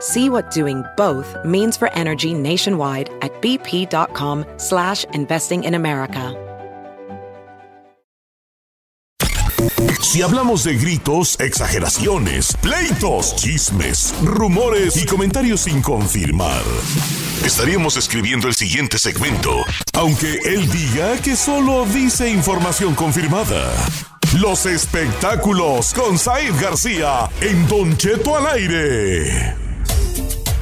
See what doing both means for energy nationwide at bp.com slash investing in America. Si hablamos de gritos, exageraciones, pleitos, chismes, rumores y comentarios sin confirmar, estaríamos escribiendo el siguiente segmento, aunque él diga que solo dice información confirmada. Los espectáculos con Said García en Don Cheto al aire.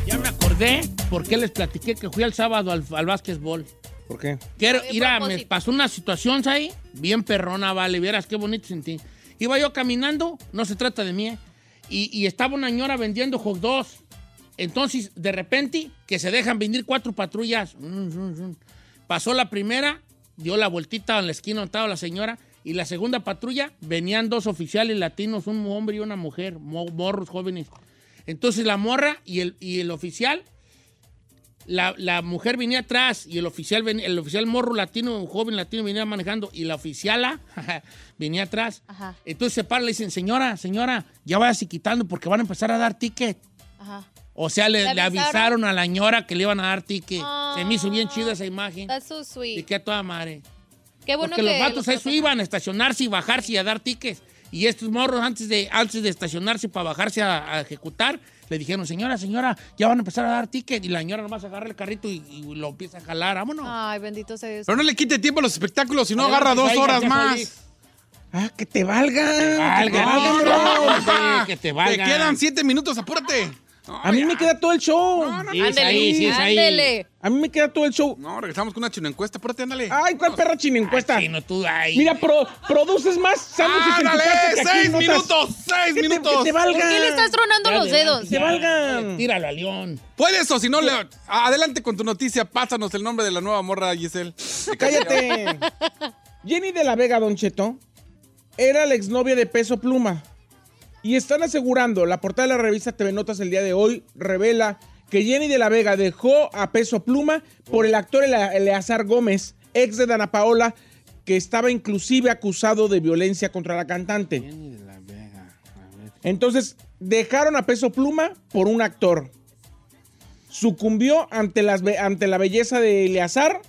Ya me acordé por qué les platiqué que fui al sábado al, al básquetbol. ¿Por qué? Quiero ir a, me pasó una situación ahí, bien perrona, vale, vieras qué bonito sentí. Iba yo caminando, no se trata de mí, ¿eh? y, y estaba una señora vendiendo hot dogs. Entonces, de repente, que se dejan venir cuatro patrullas. Mm, mm, mm. Pasó la primera, dio la vueltita en la esquina donde estaba la señora, y la segunda patrulla venían dos oficiales latinos, un hombre y una mujer, mo- morros jóvenes. Entonces la morra y el, y el oficial la, la mujer venía atrás y el oficial, ven- el oficial morro latino, un joven latino venía manejando y la oficiala venía atrás. Ajá. Entonces se para y le dicen, señora, señora, ya váyase quitando porque van a empezar a dar ticket. Ajá. O sea, le, ¿Le avisaron? a la señora que le iban a dar ticket. Ah. Se me hizo bien chida esa imagen. That's so Y sweet. que a toda madre. Qué bueno Porque que los vatos eso iban a estacionarse y bajarse y a dar tickets. Y estos morros, antes de, antes de estacionarse para bajarse a, a ejecutar, le dijeron, señora, señora, ya van a empezar a dar ticket. Y la señora nomás agarra el carrito y, y lo empieza a jalar. Vámonos. Ay, bendito sea Dios. Pero no le quite tiempo a los espectáculos, si no agarra dos horas más. Ah, que te valga. que te valga, no, que te valga. Te quedan siete minutos, apúrate. A mí me queda todo el show. Sí, es ahí, sí, es ahí. ándele. A mí me queda todo el show. No, regresamos con una chino encuesta. Apúrate, ándale. Ay, ¿cuál perra chino encuesta? Sí, no tú, ay. Mira, pro- produces más sándwiches en tu ¡Ándale! casa que aquí ¡Seis minutos! ¡Seis Que te- minutos! Que te valga. ¿Por qué le estás tronando Ya los adelante, dedos? ya. ¡Se valgan! Tíralo a León. Puedes o si no, le... adelante con tu noticia. Pásanos el nombre de la nueva morra, Giselle. Cállate. Jenny de la Vega, Don Cheto, era la exnovia de Peso Pluma. Y están asegurando, la portada de la revista TV Notas el día de hoy revela que Jenny de la Vega dejó a Peso Pluma por el actor Ele- Eleazar Gómez, ex de Dana Paola, que estaba inclusive acusado de violencia contra la cantante. Entonces, dejaron a Peso Pluma por un actor. Sucumbió ante, las be- ante la belleza de Eleazar.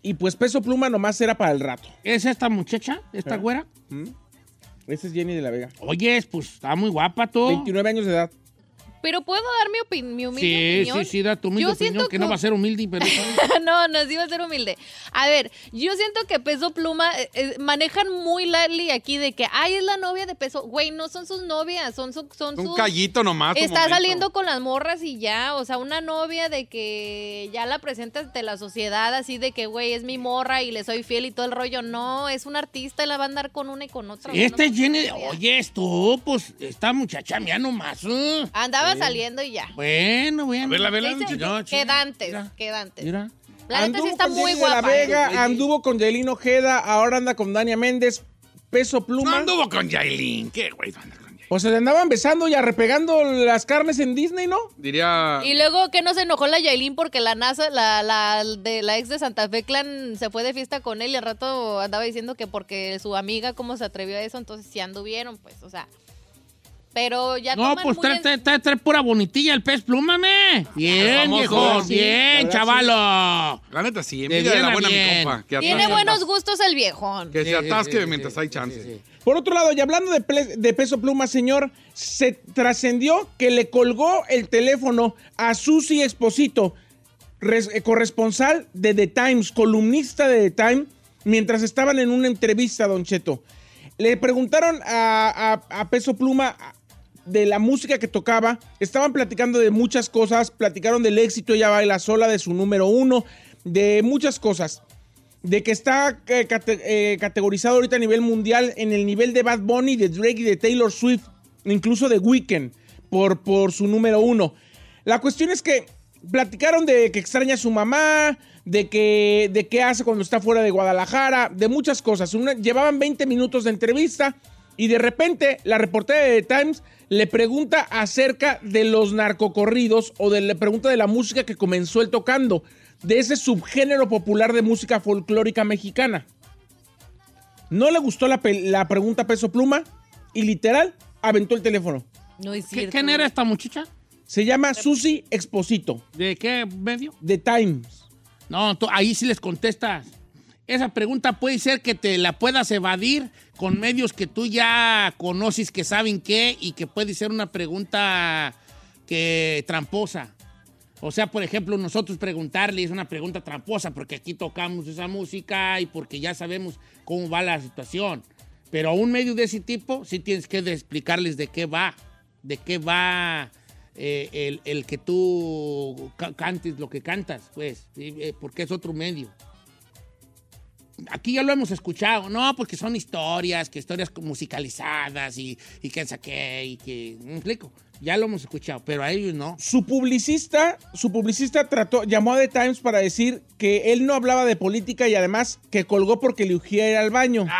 Y pues Peso Pluma nomás era para el rato. ¿Es esta muchacha? ¿Esta güera? Esa es Jenny de la Vega. Oye, pues está muy guapa tú. 29 años de edad. Pero puedo dar mi, opin- mi humilde Sí, opinión. sí, sí, da tu humilde Yo opinión, que no va a ser humilde, pero... no, no, sí va a ser humilde. A ver, yo siento que Peso Pluma eh, eh, manejan muy lightly aquí de que, ay, es la novia de Peso. Güey, no son sus novias, son, su, son Un sus... callito nomás. Está momento. saliendo con las morras y ya, o sea, una novia de que ya la presentas ante la sociedad así de que, güey, es mi morra y le soy fiel y todo el rollo. No, es un artista y la va a andar con una y con otra. Este no es Jenny... novia. Oye, esto, pues, esta muchacha mía nomás. ¿eh? Saliendo y ya. Bueno, bueno. A ver, la vela. No, quedantes, mira. quedantes. Mira. La neta sí Anduvo está con muy la guapa. ¿eh? Vega, anduvo con Yailin Ojeda, ahora anda con Dania Méndez. Peso No Pluma. anduvo con Yailin. ¿Qué, güey? Yailin? Pues se le andaban besando y arrepegando las carnes en Disney, ¿no? Diría... Y luego que no se enojó la Yailin porque la NASA, la, la, de la ex de Santa Fe Clan se fue de fiesta con él y al rato andaba diciendo que porque su amiga cómo se atrevió a eso, entonces sí anduvieron, pues, o sea. Pero ya No, toman pues muy trae, en- trae, trae, trae pura bonitilla el pez pluma, me. Bien, famoso, viejo, sí, bien, chavalo. La neta, sí. Envidia de bien la a buena, mi compa. Que Tiene atasque- buenos gustos el viejón. Que se atasque sí, mientras sí, hay chance. sí, sí. Por otro lado, y hablando de, ple- de peso pluma, señor, se trascendió que le colgó el teléfono a Susi Exposito, res- eh, corresponsal de The Times, columnista de The Times, mientras estaban en una entrevista, Don Cheto. Le preguntaron a, a- a Peso Pluma de la música que tocaba. Estaban platicando de muchas cosas. Platicaron del éxito, ella baila sola, de su número uno, de muchas cosas. De que está eh, eh, categorizado ahorita a nivel mundial en el nivel de Bad Bunny, de Drake y de Taylor Swift, incluso de Weeknd, por, por su número uno. La cuestión es que platicaron de que extraña a su mamá, de que de qué hace cuando está fuera de Guadalajara, de muchas cosas. Llevaban 20 minutos de entrevista y de repente la reportera de The Times le pregunta acerca de los narcocorridos o de, le pregunta de la música que comenzó él tocando, de ese subgénero popular de música folclórica mexicana. No le gustó la, la pregunta Peso Pluma y literal aventó el teléfono. No es ¿Qué- cierto. ¿Quién era esta muchacha? Se llama Susi Exposito, ¿De qué medio? The Times. No, ahí sí les contestas. Esa pregunta puede ser que te la puedas evadir con medios que tú ya conoces, que saben qué, y que puede ser una pregunta que tramposa. O sea, por ejemplo, nosotros preguntarle es una pregunta tramposa porque aquí tocamos esa música y porque ya sabemos cómo va la situación. Pero a un medio de ese tipo sí tienes que explicarles de qué va, de qué va eh, el, el que tú ca- cantes lo que cantas, pues. Eh, porque es otro medio. Aquí ya lo hemos escuchado, no, porque son historias, que historias musicalizadas y, y que saqué y que, ¿me explico? Ya lo hemos escuchado, pero a ellos no. Su publicista, su publicista trató, llamó a The Times para decir que él no hablaba de política y además que colgó porque le urgía ir al baño.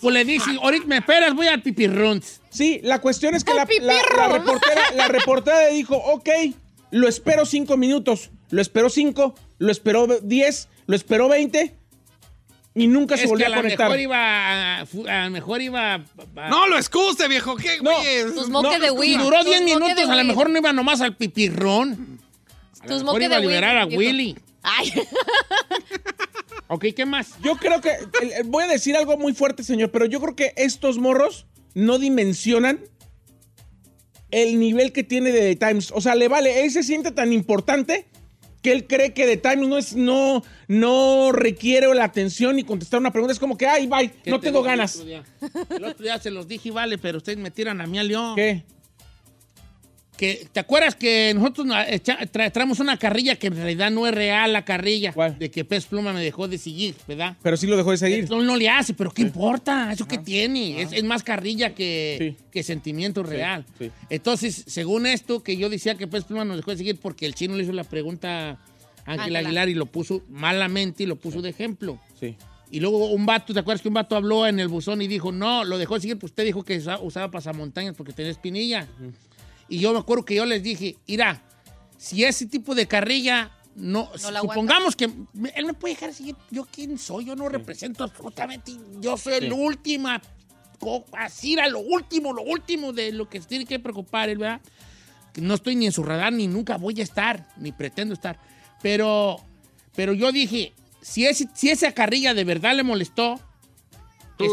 Pues le dije, ahorita me esperas, voy al pipirruns. Sí, la cuestión es que la, reportera, la reportera le dijo, ok, lo espero cinco minutos, lo esperó cinco, lo esperó diez, lo esperó veinte y nunca se que volvió a a conectar. mejor iba, a, a lo mejor iba... a- No lo excuse, viejo. ¿Qué, No. güey? Tus moques No, de. Y duró 10 Tus moques minutos, a lo mejor no iba nomás al pipirrón. A Tus mejor iba a liberar a. Willy. Ay, Ok, ¿qué más? Yo creo que, el- el- voy a decir algo muy fuerte, señor, pero yo creo que estos morros no dimensionan el nivel que tiene de The Times. O sea, le vale, él se siente tan importante que él cree que The Times no, es, no, no requiere la atención y contestar una pregunta. Es como que, ay, bye, ¿Qué no te tengo ganas. El otro día se los dije, vale, pero ustedes me tiran a mí al león. ¿Qué? Que, ¿Te acuerdas que nosotros traemos una carrilla que en realidad no es real la carrilla? ¿Cuál? De que Pez Pluma me dejó de seguir, ¿verdad? Pero sí lo dejó de seguir. No, no le hace, pero ¿qué importa? ¿Eso qué tiene? Es, es más carrilla que, Sí. que sentimiento real. sí. Entonces, según esto, que yo decía que Pez Pluma nos dejó de seguir porque el chino le hizo la pregunta a Ángel. Aguilar y lo puso malamente y lo puso de ejemplo. Sí. Y luego un vato, ¿te acuerdas que un vato habló en el buzón y dijo, no, lo dejó de seguir, pues usted dijo que usa- usaba pasamontañas porque tenía espinilla? Y yo me acuerdo que yo les dije, mira, si ese tipo de carrilla, no, No la supongamos que él me puede dejar de seguir, yo quién soy, yo no represento absolutamente, yo soy el última, co- así era lo último, lo último de lo que se tiene que preocupar, él, ¿verdad? No estoy ni en su radar, ni nunca voy a estar, ni pretendo estar. Pero, pero yo dije, si, ese, si esa carrilla de verdad le molestó,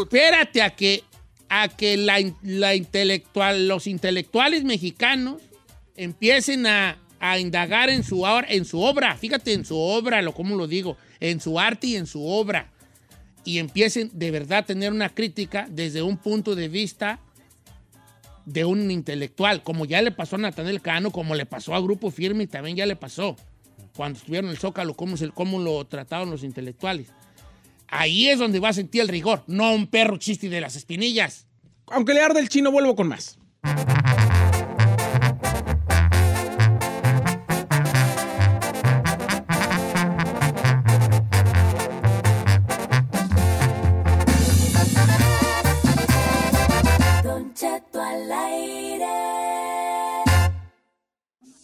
espérate a que, a que la, la intelectual, los intelectuales mexicanos empiecen a, a indagar en su, en su obra, fíjate en su obra, lo como lo digo, en su arte y en su obra, y empiecen de verdad a tener una crítica desde un punto de vista de un intelectual, como ya le pasó a Natanel Cano, como le pasó a Grupo Firme y también ya le pasó cuando estuvieron en el Zócalo, cómo, se, cómo lo trataron los intelectuales. Ahí es donde va a sentir el rigor, no un perro chiste de las espinillas. Aunque le arde el chino, vuelvo con más. Don Cheto al aire.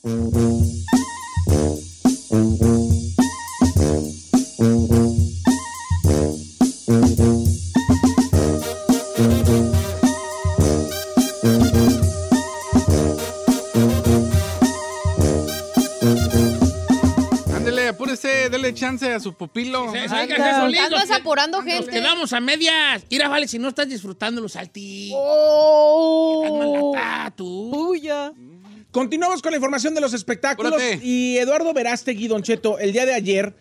Se- Anda. solitos, Andas apurando Nos gente. quedamos a medias. Mira, vale, si no estás disfrutando los saltitos. Oh. tú. Continuamos con la información de los espectáculos. Y Eduardo Verástegui, Don Cheto, el día de ayer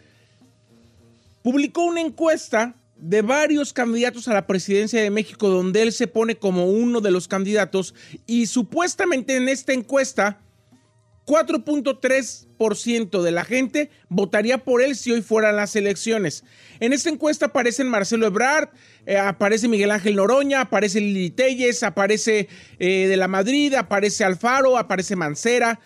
publicó una encuesta de varios candidatos a la presidencia de México, donde él se pone como uno de los candidatos y supuestamente en esta encuesta 4.3% de la gente votaría por él si hoy fueran las elecciones. En esta encuesta aparecen Marcelo Ebrard, eh, aparece Miguel Ángel Noroña, aparece Lili Telles, aparece eh, de la Madrid, aparece Alfaro, aparece Mancera.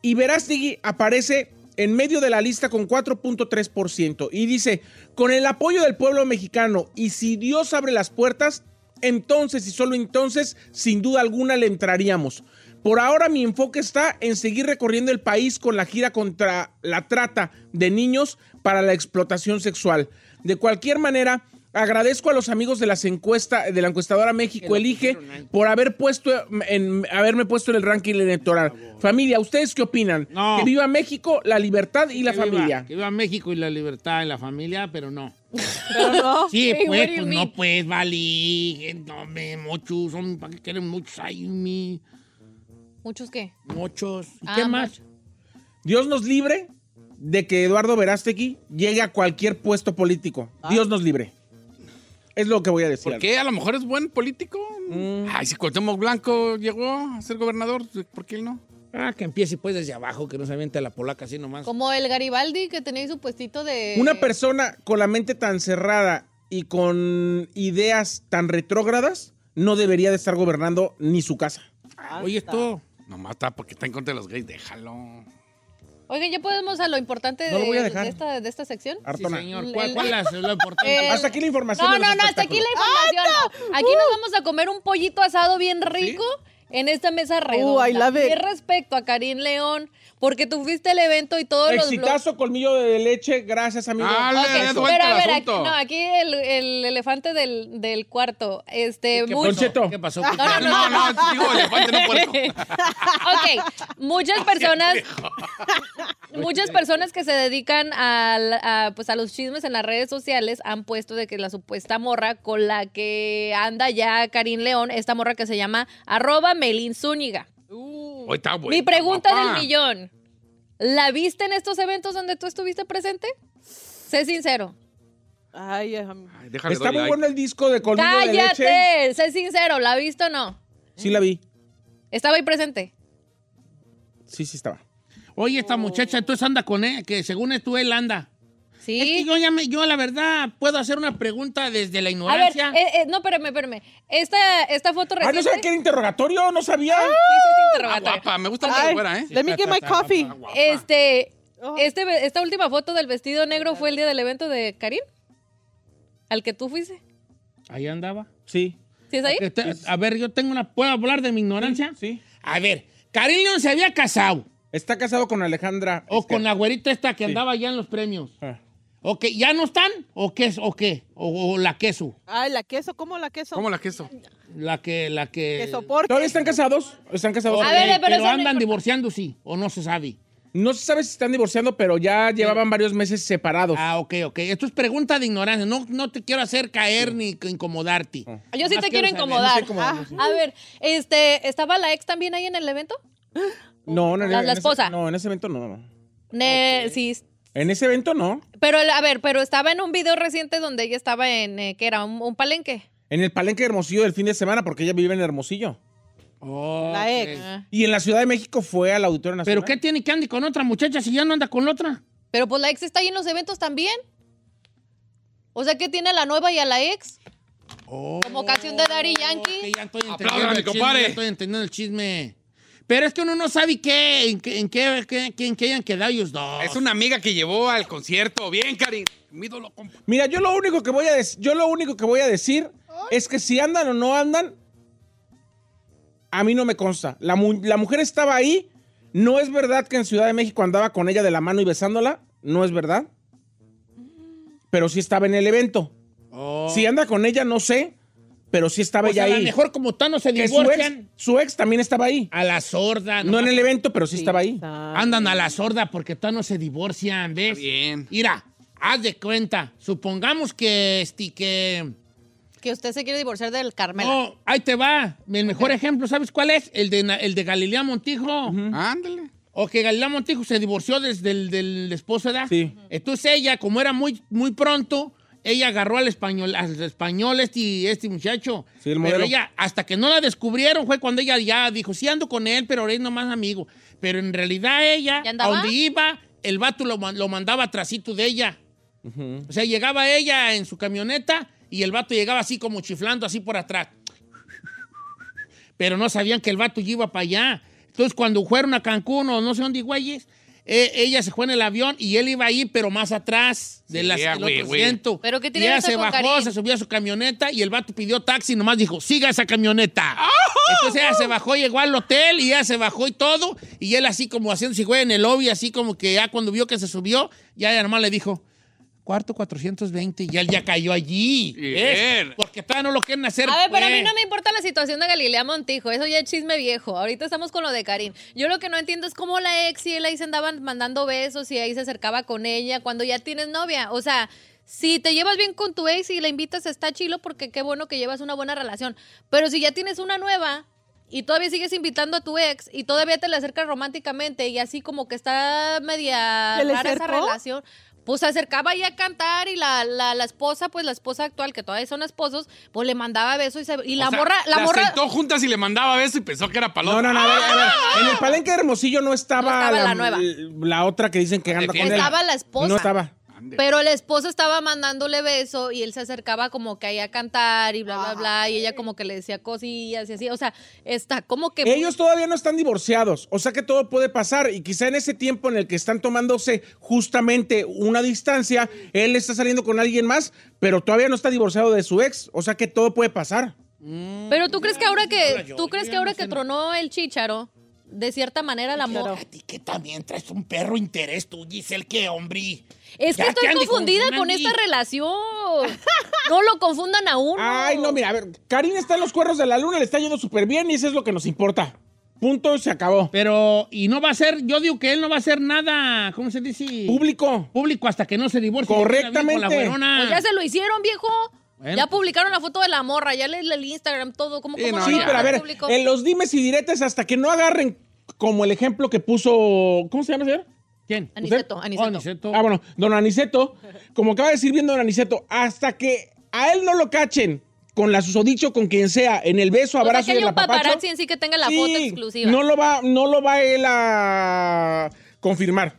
Y Verástegui aparece en medio de la lista con 4.3%. Y dice, con el apoyo del pueblo mexicano y si Dios abre las puertas, entonces y solo entonces, sin duda alguna, le entraríamos. Por ahora mi enfoque está en seguir recorriendo el país con la gira contra la trata de niños para la explotación sexual. De cualquier manera, agradezco a los amigos de las encuesta, de la encuestadora México Elige por haber puesto en, haberme puesto en el ranking electoral. Familia, ¿ustedes qué opinan? No. Que viva México, la libertad y la Que viva- familia. Que viva México y la libertad en la familia, pero no. Pero no. Sí, Hey, pues, pues no, pues, vale. No, me, muchos, son, ¿para qué quieren muchos? Ay, mi, ¿Muchos qué? muchos. ¿Y Ah, qué más? Dios nos libre de que Eduardo Verástegui llegue a cualquier puesto político. Dios nos libre. Es lo que voy a decir. ¿Por qué? A lo mejor es buen político. Ay, si Cuauhtémoc Blanco llegó a ser gobernador, ¿por qué él no? Ah, que empiece pues desde abajo, que no se aviente la polaca así nomás. Como el Garibaldi que tenía ahí su puestito de... Una persona con la mente tan cerrada y con ideas tan retrógradas no debería de estar gobernando ni su casa. Oye, esto. Nomás está porque está en contra de los gays, déjalo. Oigan, ya podemos a lo importante de, No lo voy a dejar. de esta, de esta sección. Sí, señor. ¿Cuál, El- cuál es lo importante? El- Hasta aquí la información. No, de los no, no, hasta aquí la información. no. Aquí nos vamos a comer un pollito asado bien rico en esta mesa redonda. I love it. Y respecto a Karim León, porque tú fuiste al evento y todos los Exitazo, colmillo de leche. Gracias, amigo. Dale, Ok, de pero a el ver, aquí, no, aquí el, el elefante del, del cuarto. Este, ¿Qué. ¿Qué pasó? No, no, No, no, digo elefante, no puerco. ok, muchas personas, muchas personas que se dedican a, pues a los chismes en las redes sociales han puesto de que la supuesta morra con la que anda ya Karim León, esta morra que se llama arroba Melin Zúñiga. Hoy está bueno. Mi pregunta del millón, ¿la viste en estos eventos donde tú estuviste presente? Sé sincero. Ay, am- Ay, déjale, Está muy like. bueno el disco de colmillo de leche. ¡Cállate! Sé sincero, ¿la viste o no? Sí la vi. ¿Estaba ahí presente? Sí, sí estaba. Oye, esta muchacha, entonces anda con él, que según tú él anda. Sí. Es que yo ya me, yo la verdad puedo hacer una pregunta desde la A ver, ignorancia. eh, eh, no, espérame, espérame. Esta, esta foto Ah, reciente... ¿no sabía que era interrogatorio? ¿No sabía? Sí, sí, es Ah, interrogatorio. guapa, me gusta mucho fuera, ¿eh? let me get my coffee. Este, este, esta última foto del vestido negro fue el día del evento de Karim. ¿Al que tú fuiste? Ahí andaba. Sí. ¿Sí es ahí? Te- a ver, yo tengo una. ¿Puedo hablar de mi ignorancia? Sí. A ver, Karim León se había casado. Está casado con Alejandra. O con la güerita esta que Sí. andaba allá en los premios. ah. ¿O que ya no están? ¿O qué? es- ¿O qué? ¿O, o la queso? Ay, la queso, ¿cómo la queso? ¿Cómo la queso? La que, la que... Que soporte. ¿Todavía están casados? ¿Están casados? Ok, A ver, pero pero eso no andan divorciando, sí. O no se sabe. No se sabe si están divorciando, pero ya llevaban varios meses separados. Ah, ok, ok. Esto es pregunta de ignorancia. No, no te quiero hacer caer ni incomodarte. Yo sí Más te quiero incomodar. No Ah, A ver, este, ¿estaba la ex también ahí en el evento? No, no, La- en la ese- esposa. no, en ese evento no, no. Ne- Sí. En ese evento no. Pero, a ver, pero estaba en un video reciente donde ella estaba en, eh, ¿qué era? ¿Un, un palenque? En el palenque de Hermosillo del fin de semana, porque ella vive en Hermosillo. La ex. Ah. Y en la Ciudad de México fue al Auditorio Nacional. ¿Pero qué tiene que ande con otra muchacha si ya no anda con la otra? Pero pues la ex está ahí en los eventos también. O sea, que tiene a la nueva y a la ex? Como canción de Daddy Yankee. Ok, ya estoy entendiendo Apláudame, el chisme, compadre. ya estoy entendiendo el chisme. Pero es que uno no sabe qué, en qué, en qué, qué- qué- en qué hayan quedado ellos dos. Es una amiga que llevó al concierto. Bien, Karim. Mi ídolo, compa. Mira, yo lo único que voy a decir, yo lo único que voy a decir es que si andan o no andan, a mí no me consta. La, mu- la mujer estaba ahí. No es verdad que en Ciudad de México andaba con ella de la mano y besándola. No es verdad. Pero sí estaba en el evento. Oh. Si anda con ella, no sé. Pero sí estaba O sea, ella a lo ahí. mejor como tal no se Que su ex, divorcian su ex también estaba ahí. a la sorda. No nomás en el evento, pero sí estaba ahí. Andan a la sorda porque no se divorcian, ¿ves? bien. Mira, haz de cuenta. Supongamos que, este, que... Que usted se quiere divorciar del Carmela. No, ahí te va. El mejor ejemplo, ¿sabes cuál es? El de, el de Galilea Montijo. Ándale. O que Galilea Montijo se divorció desde el del esposo, ¿verdad? Sí. Entonces ella, como era muy, muy pronto, ella agarró al español, al español este, este muchacho. Sí, el pero modelo. ella, hasta que no la descubrieron, fue cuando ella ya dijo, sí ando con él, pero ahora es nomás amigo. Pero en realidad ella, ¿Ya a donde iba, el vato lo, man- lo mandaba atrásito de ella. O sea, llegaba ella en su camioneta y el vato llegaba así como chiflando así por atrás. Pero no sabían que el vato ya iba para allá. Entonces, cuando fueron a Cancún o no sé dónde, güeyes, eh, ella se fue en el avión y él iba ahí, pero más atrás de Sí, las, ah, del güey, otro güey. asiento. ¿Pero qué Y tiene ella eso se con bajó, se subió a su camioneta y el vato pidió taxi y nomás dijo, siga esa camioneta. ¡Ah! Entonces ella se bajó, llegó al hotel y ella se bajó y todo. Y él así como haciéndose güey en el lobby, así como que ya cuando vio que se subió, ya ella nomás le dijo, cuarto 420 y él ya cayó allí. Bien. Porque todavía no lo quieren hacer. A ver, pero a mí pues. no me importa la situación de Galilea Montijo, eso ya es chisme viejo. Ahorita estamos con lo de Karim. Yo lo que no entiendo es cómo la ex y él ahí se andaban mandando besos y ahí se acercaba con ella cuando ya tienes novia. O sea, si te llevas bien con tu ex y la invitas, está chilo porque qué bueno que llevas una buena relación. Pero si ya tienes una nueva y todavía sigues invitando a tu ex y todavía te le acercas románticamente y así como que está media ¿Se le rara esa relación. Pues se acercaba ahí a cantar y la, la, la esposa, pues la esposa actual, que todavía son esposos, pues le mandaba besos y, se- y la O sea, morra, la las morra. sentó juntas y le mandaba beso y pensó que era paloma. No, no, no. A ver, a ver. En el palenque de Hermosillo no estaba, No estaba la nueva. la otra que dicen que anda con él. Estaba la esposa. No estaba. Pero la esposa estaba mandándole beso y él se acercaba como que ahí a cantar y bla, bla, bla. Y ella como que le decía cosillas y así. O sea, está como que. Ellos todavía no están divorciados, o sea que todo puede pasar y quizá en ese tiempo en el que están tomándose justamente una distancia, él está saliendo con alguien más, pero todavía no está divorciado de su ex, o sea que todo puede pasar. Pero tú crees que ahora que. ¿Tú crees que ahora que tronó el chícharo, de cierta manera la morra. A ti que también traes un perro interés tú, Giselle, que hombre. Es que Ya estoy confundida con esta relación. No lo confundan a uno. Ay, no, mira, a ver, Karim está en los cuernos de la luna, le está yendo súper bien y eso es lo que nos importa. Punto, se acabó. Pero, y no va a ser, yo digo que él no va a hacer nada, ¿cómo se dice? Público. Público hasta que no se divorcie. Correctamente. Con la. Pues ya se lo hicieron, viejo. Bueno. Ya publicaron la foto de la morra, ya lees el Instagram, todo. ¿Cómo, cómo no, no Sí, pero a ver, público? en los dimes y diretes hasta que no agarren como el ejemplo que puso, ¿cómo se llama, señor? ¿Quién? Aniceto, Oh, Aniceto. Aniceto. Ah, bueno, don Aniceto, como acaba de decir bien don Aniceto, hasta que a él no lo cachen con la susodicho, con quien sea, en el beso, O sea, abrazo que y apapacho. paparazzi en sí que tenga la sí, foto exclusiva. No lo va, no lo va él a confirmar.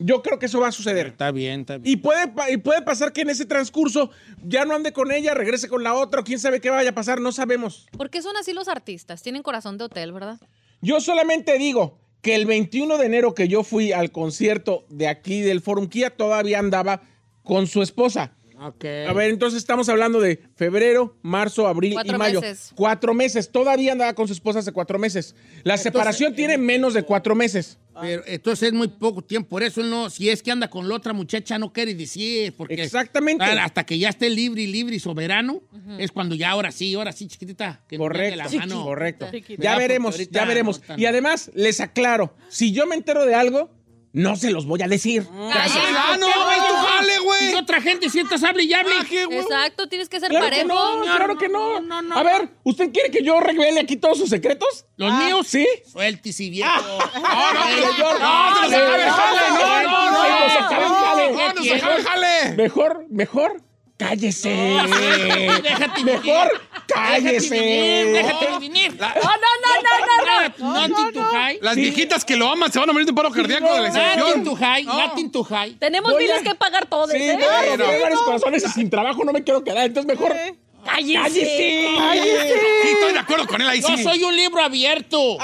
Yo creo que eso va a suceder. Está bien, está bien. Y puede, y puede pasar que en ese transcurso ya no ande con ella, regrese con la otra, o quién sabe qué vaya a pasar, no sabemos. ¿Por qué son así los artistas? Tienen corazón de hotel, ¿verdad? Yo solamente digo que el 21 de enero que yo fui al concierto de aquí del Forum Kia todavía andaba con su esposa. A ver, entonces estamos hablando de febrero, marzo, abril Cuatro y mayo. meses. Cuatro meses. Todavía andaba con su esposa hace cuatro meses. La separación tiene menos de cuatro meses. Pero entonces es muy poco tiempo. Por eso él no, si es que anda con la otra muchacha, no quiere decir. Porque Exactamente. Ah, Hasta que ya esté libre y libre y soberano, es cuando ya ahora sí, ahora sí, chiquitita. Que Correcto. la mano. Correcto. Chiquita. Ya veremos, ya veremos. no, Y además, les aclaro, si yo me entero de algo, no se los voy a decir. Gracias. ¡Ah, no! ¡Es tu jale, Y güey! otra gente sientas hable y hable. Ah. Exacto, tienes que ser Claro que parejo. no, señor, claro que no. no, no, no. A ver, ¿usted quiere que yo revele aquí todos sus secretos? Los Ah, míos, ¿Sí? Sueltis y viejo. No, no, señor. No, se nos acaba el jale, no, no, no. Se nos acaba el jale. ¡No, nos acaba el jale! Mejor, mejor, cállese. Déjate Mejor, cállese. Déjate vivir. No, no, no, no, no, no. Las viejitas que lo aman se van a morir de un paro cardíaco de la Nothing excepción. Nothing to hide. Tenemos miles que pagar todos, Sí, ¿eh? no, tiene varios corazones y sin trabajo no me quiero quedar. Entonces mejor, ¡Cállese! cállese. Cállese. Sí, estoy de acuerdo con él ahí Yo sí. soy un libro abierto.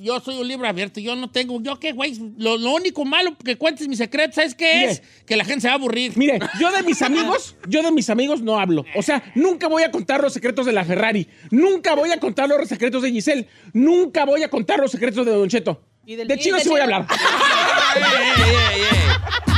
Yo soy un libro abierto. Yo no tengo. ¿Yo qué, güey? Lo, lo único malo que cuentes mis secretos, ¿sabes qué Mire. es? Que la gente se va a aburrir. Mire, yo de mis amigos, yo de mis amigos no hablo. O sea, nunca voy a contar los secretos de la Ferrari. Nunca voy a contar los secretos de Giselle. Nunca voy a contar los secretos de Don Cheto. Y del- De chino sí voy a hablar. Ey, ey, ey,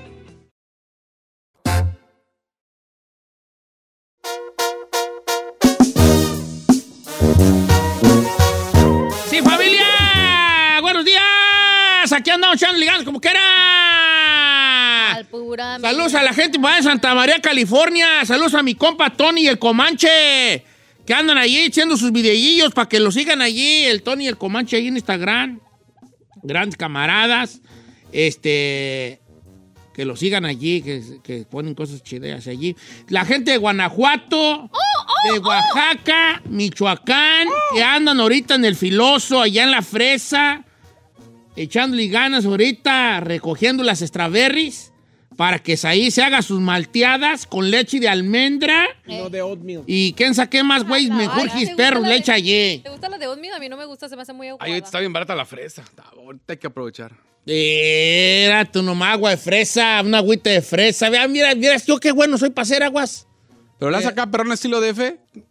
echando ligados como quiera. Al pura Saludos a la gente de Santa María, California. Saludos a mi compa Tony y el Comanche. Que andan allí echando sus videillos para que lo sigan allí. El Tony y el Comanche ahí en Instagram. Grandes camaradas. Este. Que lo sigan allí, que, que ponen cosas chidas allí. La gente de Guanajuato, de Oaxaca, Michoacán, que andan ahorita en el filoso, allá en la fresa, echándole ganas ahorita, recogiendo las strawberries, para que ahí se haga sus malteadas con leche de almendra. No de oatmeal. Y quién sabe más, güey, mejor his ¿te gusta perros la le de- echa allí. ¿Te gusta la de oatmeal? A mí no me gusta, se me hace muy aguada. Ay, ahorita está bien barata la fresa. Ahorita hay que aprovechar. Era tu nomás agua de fresa, una agüita de fresa. Vea, mira, mira, yo qué bueno soy para hacer aguas. Pero la saca perrón estilo DF.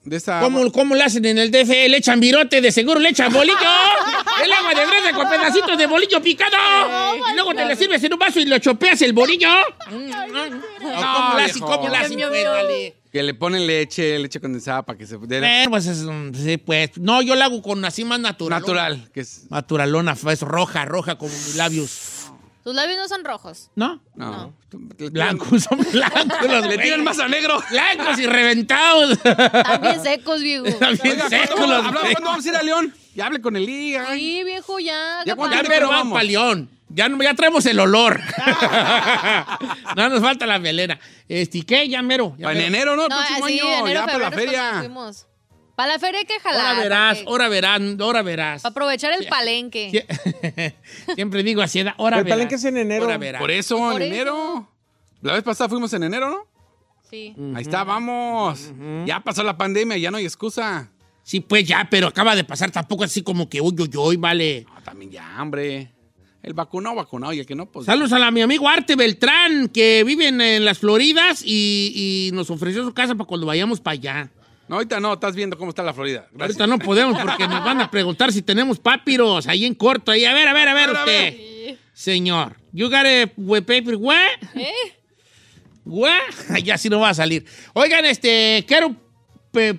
De esa. ¿Cómo, ¿Cómo le hacen en el DF? Le echan virote, de seguro le echan bolillo. el agua de fresa con pedacitos de bolillo picado. y luego te le sirves en un vaso y lo chopeas el bolillo. ¿Cómo le hacen? viejo. ¿Cómo le hacen? Pues. Que le ponen leche, leche condensada para que se. de- Eh, pues, es, mm, sí, pues. No, yo la hago con así más natural. natural. Que es. Naturalona, es roja, roja como mis labios. Tus labios no son rojos. ¿No? No. Blancos, son blancos los Le tiran más a negro. Blancos y reventados. Bien secos, viejo. Bien Oiga, secos ¿cuándo, los habla- güeyes. ¿cuándo vamos a ir a León? Y hable con el liga. Sí, viejo, ya. Ya Ya ¿Dónde pero vamos vamos? pa' León. Ya, no- ya traemos el olor. no nos falta la melena. Este, ¿y ¿qué? Ya mero. Ya En enero, ¿no? El No, próximo así, año. enero, ya para la feria. fuimos. Para la feria hay que jalar. Ahora verás, que- ahora verás, ahora verás. para aprovechar el palenque. Sie- Siempre digo así, ahora El verás. palenque es en enero. Ahora verás. Por eso, Por en eso. enero. La vez pasada fuimos en enero, ¿no? Sí. Ahí está, vamos. Ya pasó la pandemia, ya no hay excusa. Sí, pues ya, pero acaba de pasar tampoco así como que uy, uy, uy, vale. Ah, también ya, hombre. El vacunado, vacunado. Y el que no, pues. Saludos a la- mi amigo Arte Beltrán, que vive en, en las Floridas y, y nos ofreció su casa para cuando vayamos para allá. No, ahorita no, estás viendo cómo está la Florida. Gracias. Ahorita no podemos porque nos van a preguntar si tenemos papiros ahí en corto. Ahí, a ver, a ver, a ver, A ver, a usted. Señor, you got a paper, what? ¿Eh? What? ya sí no va a salir. Oigan, este, quiero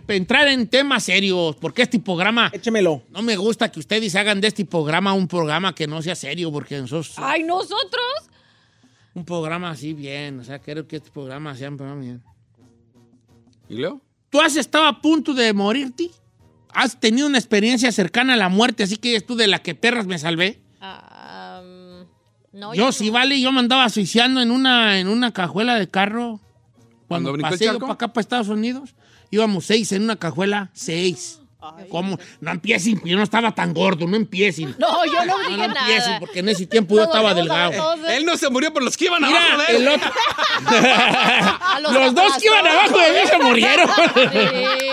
entrar en temas serios porque este programa... Échemelo. No me gusta que ustedes hagan de este programa un programa que no sea serio porque nosotros... Ay, nosotros. Un programa así bien, o sea, quiero que este programa sea un programa bien. ¿Y luego? ¿Tú has estado a punto de morirte? ¿Has tenido una experiencia cercana a la muerte, así que es tú de la que perras me salvé? Ah, um, no, yo no. sí, vale, yo me andaba asfixiando en una, en una cajuela de carro. ¿Cuando Cuando pasé yo para acá, para Estados Unidos, íbamos seis en una cajuela, seis. ¿Cómo? No empiecen, yo no estaba tan gordo, no empiecen. No, yo no No, dije no empiecen, nada. porque en ese tiempo yo estaba delgado. Él no se murió por los que iban Mira, abajo de él. el otro. los los dos que iban abajo de mí se murieron. Sí.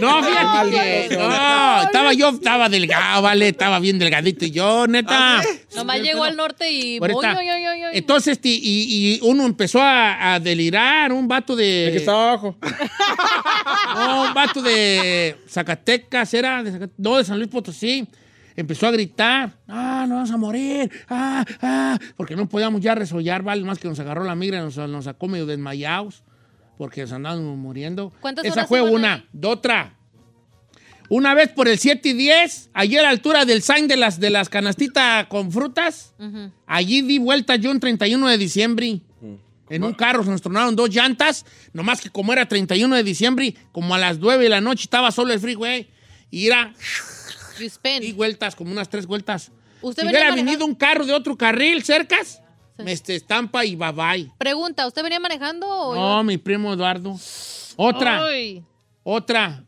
No, fíjate que. No, estaba yo, estaba delgado, vale, estaba bien delgadito. Y yo, neta. Nomás llegó al norte y... Ahorita. Oy, oy, oy, oy. Entonces, y, y uno empezó a, a delirar, un vato de. El que estaba abajo. No, un vato de Zacatecas, era de Zacat- no, de San Luis Potosí. empezó a gritar, ah, nos vamos a morir, ah, ah, porque no podíamos ya resollar, vale, más que nos agarró la migra, nos, nos sacó medio desmayados, porque nos andábamos muriendo. ¿Cuántas Esa horas fue una. De otra. Una vez por el 7 y 10, allí a la altura del sign de las, de las canastitas con frutas, allí di vuelta yo un 31 de diciembre. En un carro se nos tronaron dos llantas, nomás que como era 31 de diciembre, como a las 9 de la noche estaba solo el freeway, y era y vueltas, como unas tres vueltas. ¿Usted si hubiera venido un carro de otro carril cercas, este, estampa y bye bye. Pregunta, ¿usted venía manejando o No, mi primo Eduardo. Otra, Ay. otra.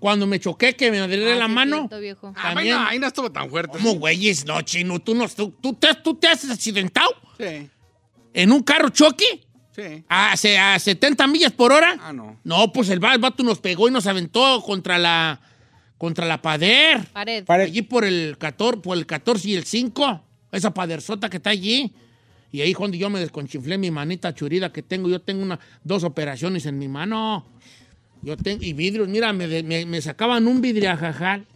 Cuando me choqué, que me madré Ah, la sí, mano. cierto, viejo. Ah, También. bueno, ahí no estuvo tan fuerte. ¿Cómo, güeyes? No, chino, tú, no, tú, tú te, tú te has accidentado Sí, en un carro choque sí. a, se- a 70 millas por hora. Ah, no. No, pues el, va- el vato nos pegó y nos aventó contra la, contra la pader. Pared. Pare- Allí por el 14, por el 14 y el 5. Esa paderzota que está allí. Y ahí cuando yo me desconchinflé mi manita churida que tengo, yo tengo una, dos operaciones en mi mano. Yo tengo, y vidrios, mira, me, me- me sacaban un vidriajajal.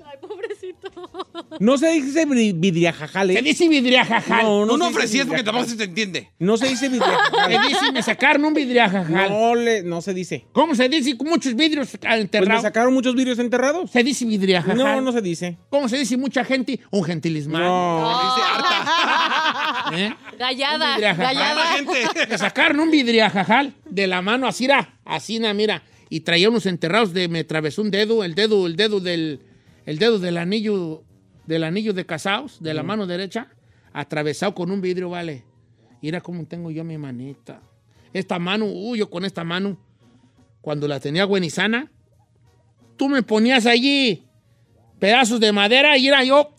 No se dice vi- vidriajajal, ¿Qué ¿eh? dice vidriajajal? No, Tú no se dice ofrecías porque vidriajajal. tampoco se te entiende. No se dice vidriajajal. ¿Qué dice? Me sacaron un vidriajajal. No, le, no se dice. ¿Cómo se dice? Muchos vidrios Pues me enterrados. sacaron muchos vidrios enterrados. ¿Se dice vidriajajal? No, no se dice. ¿Cómo se dice mucha gente? Un gentilismo. No. Dice harta. ¿Eh? Gallada, gallada. gente. Me sacaron un vidriajajal de la mano así, era, así, na, mira. Y traía unos enterrados de, me atravesó un dedo, el dedo, el dedo del, el dedo del anillo, del anillo de casados, de la mano derecha, atravesado con un vidrio, vale. Mira cómo tengo yo mi manita. Esta mano, uy, yo con esta mano, cuando la tenía buena y sana, tú me ponías allí pedazos de madera y era yo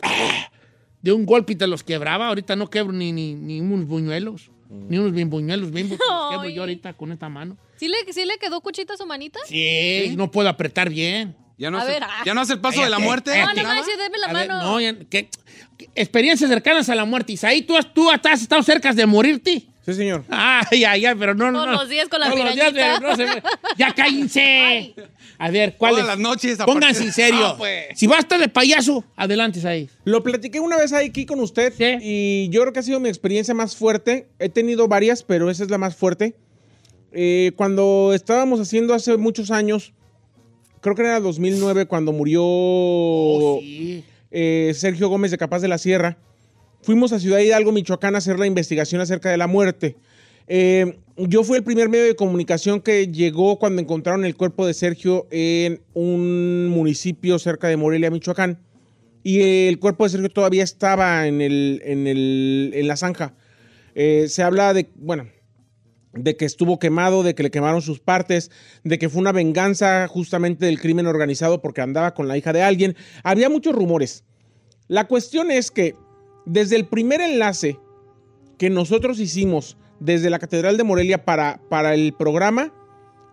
de un golpe y te los quebraba. Ahorita no quebro ni, ni, ni unos buñuelos, ni unos bimbuñuelos, bimbos, te los quebro yo ahorita con esta mano. ¿Sí le, ¿Sí le quedó cuchita a su manita? Sí, no puedo apretar bien. Ya no, A hace, ver, ah. ya no hace el paso de la muerte. No, no, no, deme la A ver, mano. no, ya- ¿qué? ¿Qué? Experiencias cercanas a la muerte. Isaí, ¿tú, has- tú has estado cerca de morirte? Sí, señor. Ay, ay, ay, pero no, no. Todos los días con la Todos los días, pirañita. pero no se me- Ya cállense. A ver, ¿cuál Todas es? las noches. a Pónganse partir- en serio. Ah, pues. Si vas a estar de payaso, adelante, Isaí. Lo platiqué una vez aquí con usted Sí. y yo creo que ha sido mi experiencia más fuerte. He tenido varias, pero esa es la más fuerte. Eh, cuando estábamos haciendo hace muchos años, creo que era 2009 cuando murió Oh, sí. eh, Sergio Gómez de Capaz de la Sierra, fuimos a Ciudad Hidalgo, Michoacán, a hacer la investigación acerca de la muerte. Eh, yo fui el primer medio de comunicación que llegó cuando encontraron el cuerpo de Sergio en un municipio cerca de Morelia, Michoacán. Y el cuerpo de Sergio todavía estaba en, el, en, el- en la zanja. Eh, se habla de, bueno, de que estuvo quemado, de que le quemaron sus partes, de que fue una venganza justamente del crimen organizado porque andaba con la hija de alguien. Había muchos rumores. La cuestión es que desde el primer enlace que nosotros hicimos desde la Catedral de Morelia para, para el programa,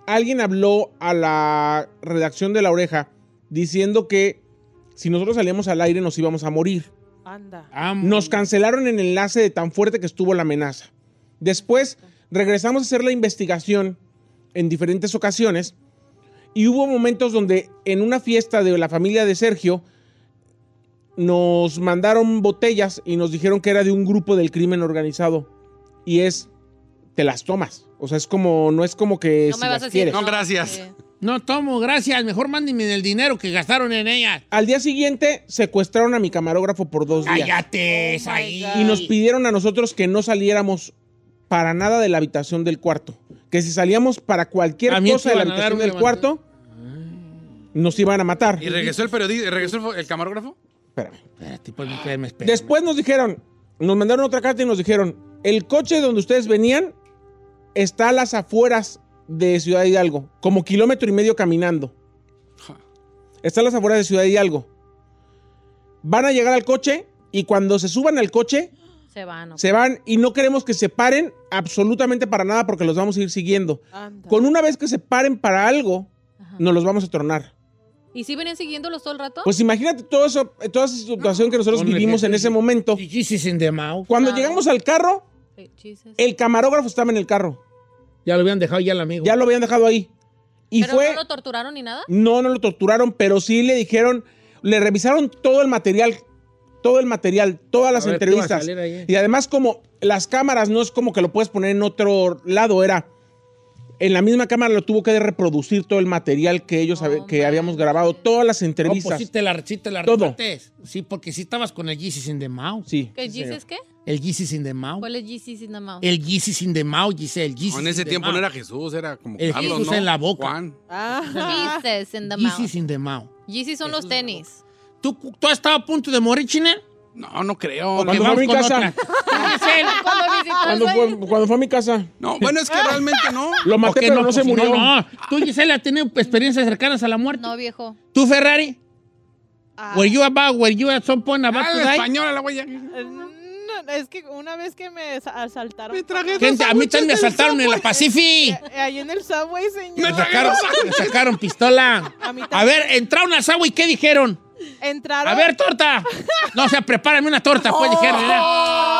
alguien habló a la redacción de La Oreja diciendo que si nosotros salíamos al aire nos íbamos a morir. Anda. Amo. Nos cancelaron el enlace de tan fuerte que estuvo la amenaza. Después regresamos a hacer la investigación en diferentes ocasiones y hubo momentos donde en una fiesta de la familia de Sergio nos mandaron botellas y nos dijeron que era de un grupo del crimen organizado y es te las tomas. O sea, es como no es como que No si me vas las a decir. quieres. No, gracias. eh, No tomo, gracias. Mejor mándenme el dinero que gastaron en ella. Al día siguiente secuestraron a mi camarógrafo por dos días. Cállate, Oh ahí. Y nos pidieron a nosotros que no saliéramos para nada de la habitación del cuarto. Que si salíamos para cualquier cosa de la habitación del cuarto, nos iban a matar. ¿Y regresó el periodista? ¿Regresó el, el camarógrafo? Espérame. Espérate, pues, espérame, espérame. Después nos dijeron, nos mandaron otra carta y nos dijeron, el coche donde ustedes venían está a las afueras de Ciudad Hidalgo, como kilómetro y medio caminando. Está a las afueras de Ciudad Hidalgo. Van a llegar al coche y cuando se suban al coche, Se van. se van y no queremos que se paren absolutamente para nada porque los vamos a ir siguiendo. Anda. Con una vez que se paren para algo, nos los vamos a tronar. ¿Y si venían siguiéndolos todo el rato? Pues imagínate todo eso, toda esa situación que nosotros vivimos en ese momento. Y Jesus in the mouth. Cuando llegamos al carro, Jesus. el camarógrafo estaba en el carro. Ya lo habían dejado ya el amigo. Ya lo habían dejado ahí. Y ¿Pero fue, no lo torturaron ni nada? no, no lo torturaron, pero sí le dijeron, le revisaron todo el material todo el material, todas las A ver, ¿qué iba a entrevistas. Y además como las cámaras no es como que lo puedes poner en otro lado, era en la misma cámara lo tuvo que reproducir todo el material que ellos habe- que habíamos grabado, todas las No, entrevistas. pues sí te la, sí te la Todo. repartes. Sí, porque sí estabas con el Jesus in the Mouth. Sí. ¿Qué sí, señor. Jesus qué? El Jesus in the Mouth. ¿Cuál es Jesus in the mouth? El Jesus in the Mouth, Giselle. El Jesus No, en ese in the tiempo mouth. no era Jesús, era como El Carlos, Jesús ¿no? en la boca. Juan. Ah, Jesus in the mouth. Jesus in the Mouth. Jesus son los tenis. ¿Tú, ¿Tú has estado a punto de morir, Chiner? No, no creo. Cuando fue a mi casa. Cuando fue, cuando fue a mi casa, No, bueno, es que realmente no. lo maté, ¿por qué pero no, se Pues, murió. No, no. ¿Tú, Giselle, has tenido experiencias cercanas a la muerte? No, viejo. ¿Tú, Ferrari? ah, Were you about, were you at some point about Ah, to la die? española, la eh, no, es que una vez que me sa- asaltaron. Me tragué Gente, a mí también me asaltaron en la Eh, Pacific. eh, Ahí en el subway, Me señor. Me sacaron, me sacaron pistola. A mí A ver, entraron al agua y ¿qué dijeron? Entraron. A ver, torta. No, o sea, prepárame una torta, pues dijeron. ¿verdad?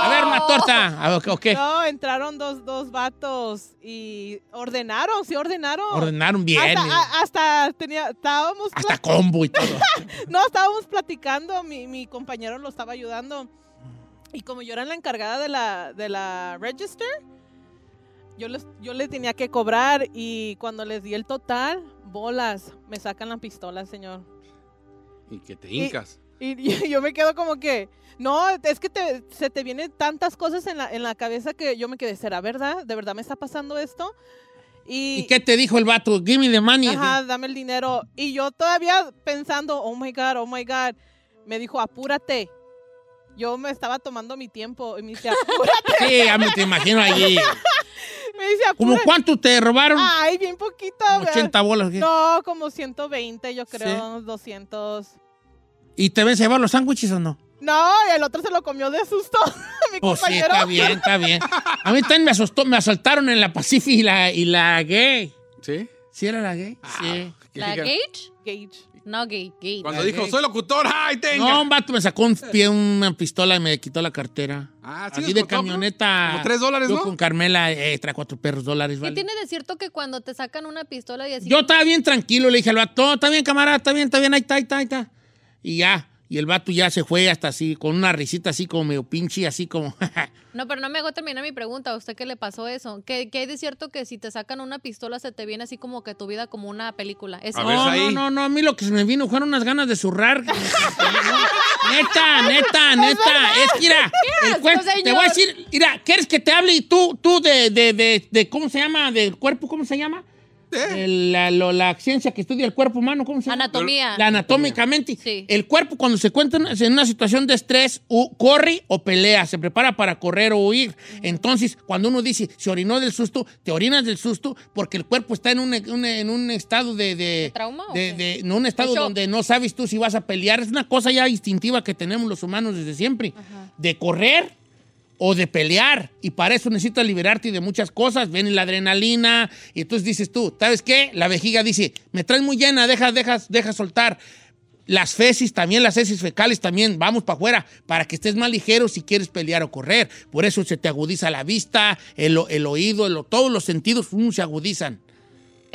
A ver, una torta. A ver, ok. No, entraron dos, dos vatos y ordenaron, sí ordenaron. Ordenaron bien. Hasta, eh. a- hasta tenía, estábamos, Hasta combo y todo. no, estábamos platicando, mi, mi compañero lo estaba ayudando. Y como yo era la encargada de la, de la register, yo les, yo les tenía que cobrar y cuando les di el total, bolas, me sacan la pistola, señor. Y que te hincas. Y, y yo me quedo como que, no, es que te- se te vienen tantas cosas en la, en la cabeza que yo me quedé, ¿será verdad? ¿De verdad me está pasando esto? Y, ¿Y qué te dijo el vato? Give me the money. Ajá, dame el dinero. Y yo todavía pensando, oh my God, oh my God. Me dijo, apúrate. Yo me estaba tomando mi tiempo y me dice, apúrate. Sí, ya me te imagino allí. me dice, ¿Cómo apúrate. cuánto te robaron? Ay, bien poquito. Como ¿verdad? 80 bolas. ¿qué? No, como 120, yo creo, unos 200. ¿Y te ven llevar los sándwiches o no? No, el otro se lo comió de susto. mi Pues sí, compañero. está bien, está bien. A mí también me asustó, me asaltaron en la Pacific y la, y la gay. ¿Sí? ¿Sí era la gay? Ah, Sí. ¿Qué ¿La? Gage? Gage. No, Gage. Gage. Cuando dijo, gay. soy locutor, ¡ay, tenga! No, un vato me sacó un pie, una pistola y me quitó la cartera. Ah, ¿sí Así de costó, camioneta. Como tres dólares, Yo ¿no? con Carmela, eh, trae cuatro perros dólares, ¿Qué ¿vale? tiene de cierto que cuando te sacan una pistola y así? Yo estaba bien tranquilo, le dije al vato, "No, está bien, camarada, está bien, está bien, ahí está, ahí está, ahí está. Y ya, y el vato ya se fue hasta así, con una risita así como medio pinche, así como... No, pero no me hago terminar mi pregunta. ¿A usted qué le pasó eso? ¿Qué, qué hay de cierto que si te sacan una pistola se te viene así como que tu vida como una película? ¿Es A ver, No, ahí. no, no, no, a mí lo que se me vino fueron unas ganas de zurrar. neta, neta, neta. Es que, mira, cuerpo- te voy a decir, mira, ¿quieres que te hable y tú, tú de, de, de, de- ¿cómo se llama? Del cuerpo, ¿cómo se llama? El- la, lo- la ciencia que estudia el cuerpo humano, ¿cómo se llama? Anatomía. La anatómicamente. Sí. El cuerpo cuando se encuentra en una situación de estrés, u- corre o pelea, se prepara para correr o huir. Entonces, cuando uno dice, se orinó del susto, te orinas del susto porque el cuerpo está en un, un- en un estado de... ¿De, ¿De trauma de, qué? de- no, un estado donde no sabes tú si vas a pelear. Es una cosa ya instintiva que tenemos los humanos desde siempre. De correr o de pelear. Y para eso necesitas liberarte de muchas cosas. Viene la adrenalina. Y entonces dices tú, ¿sabes qué? La vejiga dice, me traes muy llena, deja, deja, deja soltar. Las feces también, las heces fecales también, vamos para afuera, para que estés más ligero si quieres pelear o correr. Por eso se te agudiza la vista, el, oído, todos los sentidos mm, se agudizan.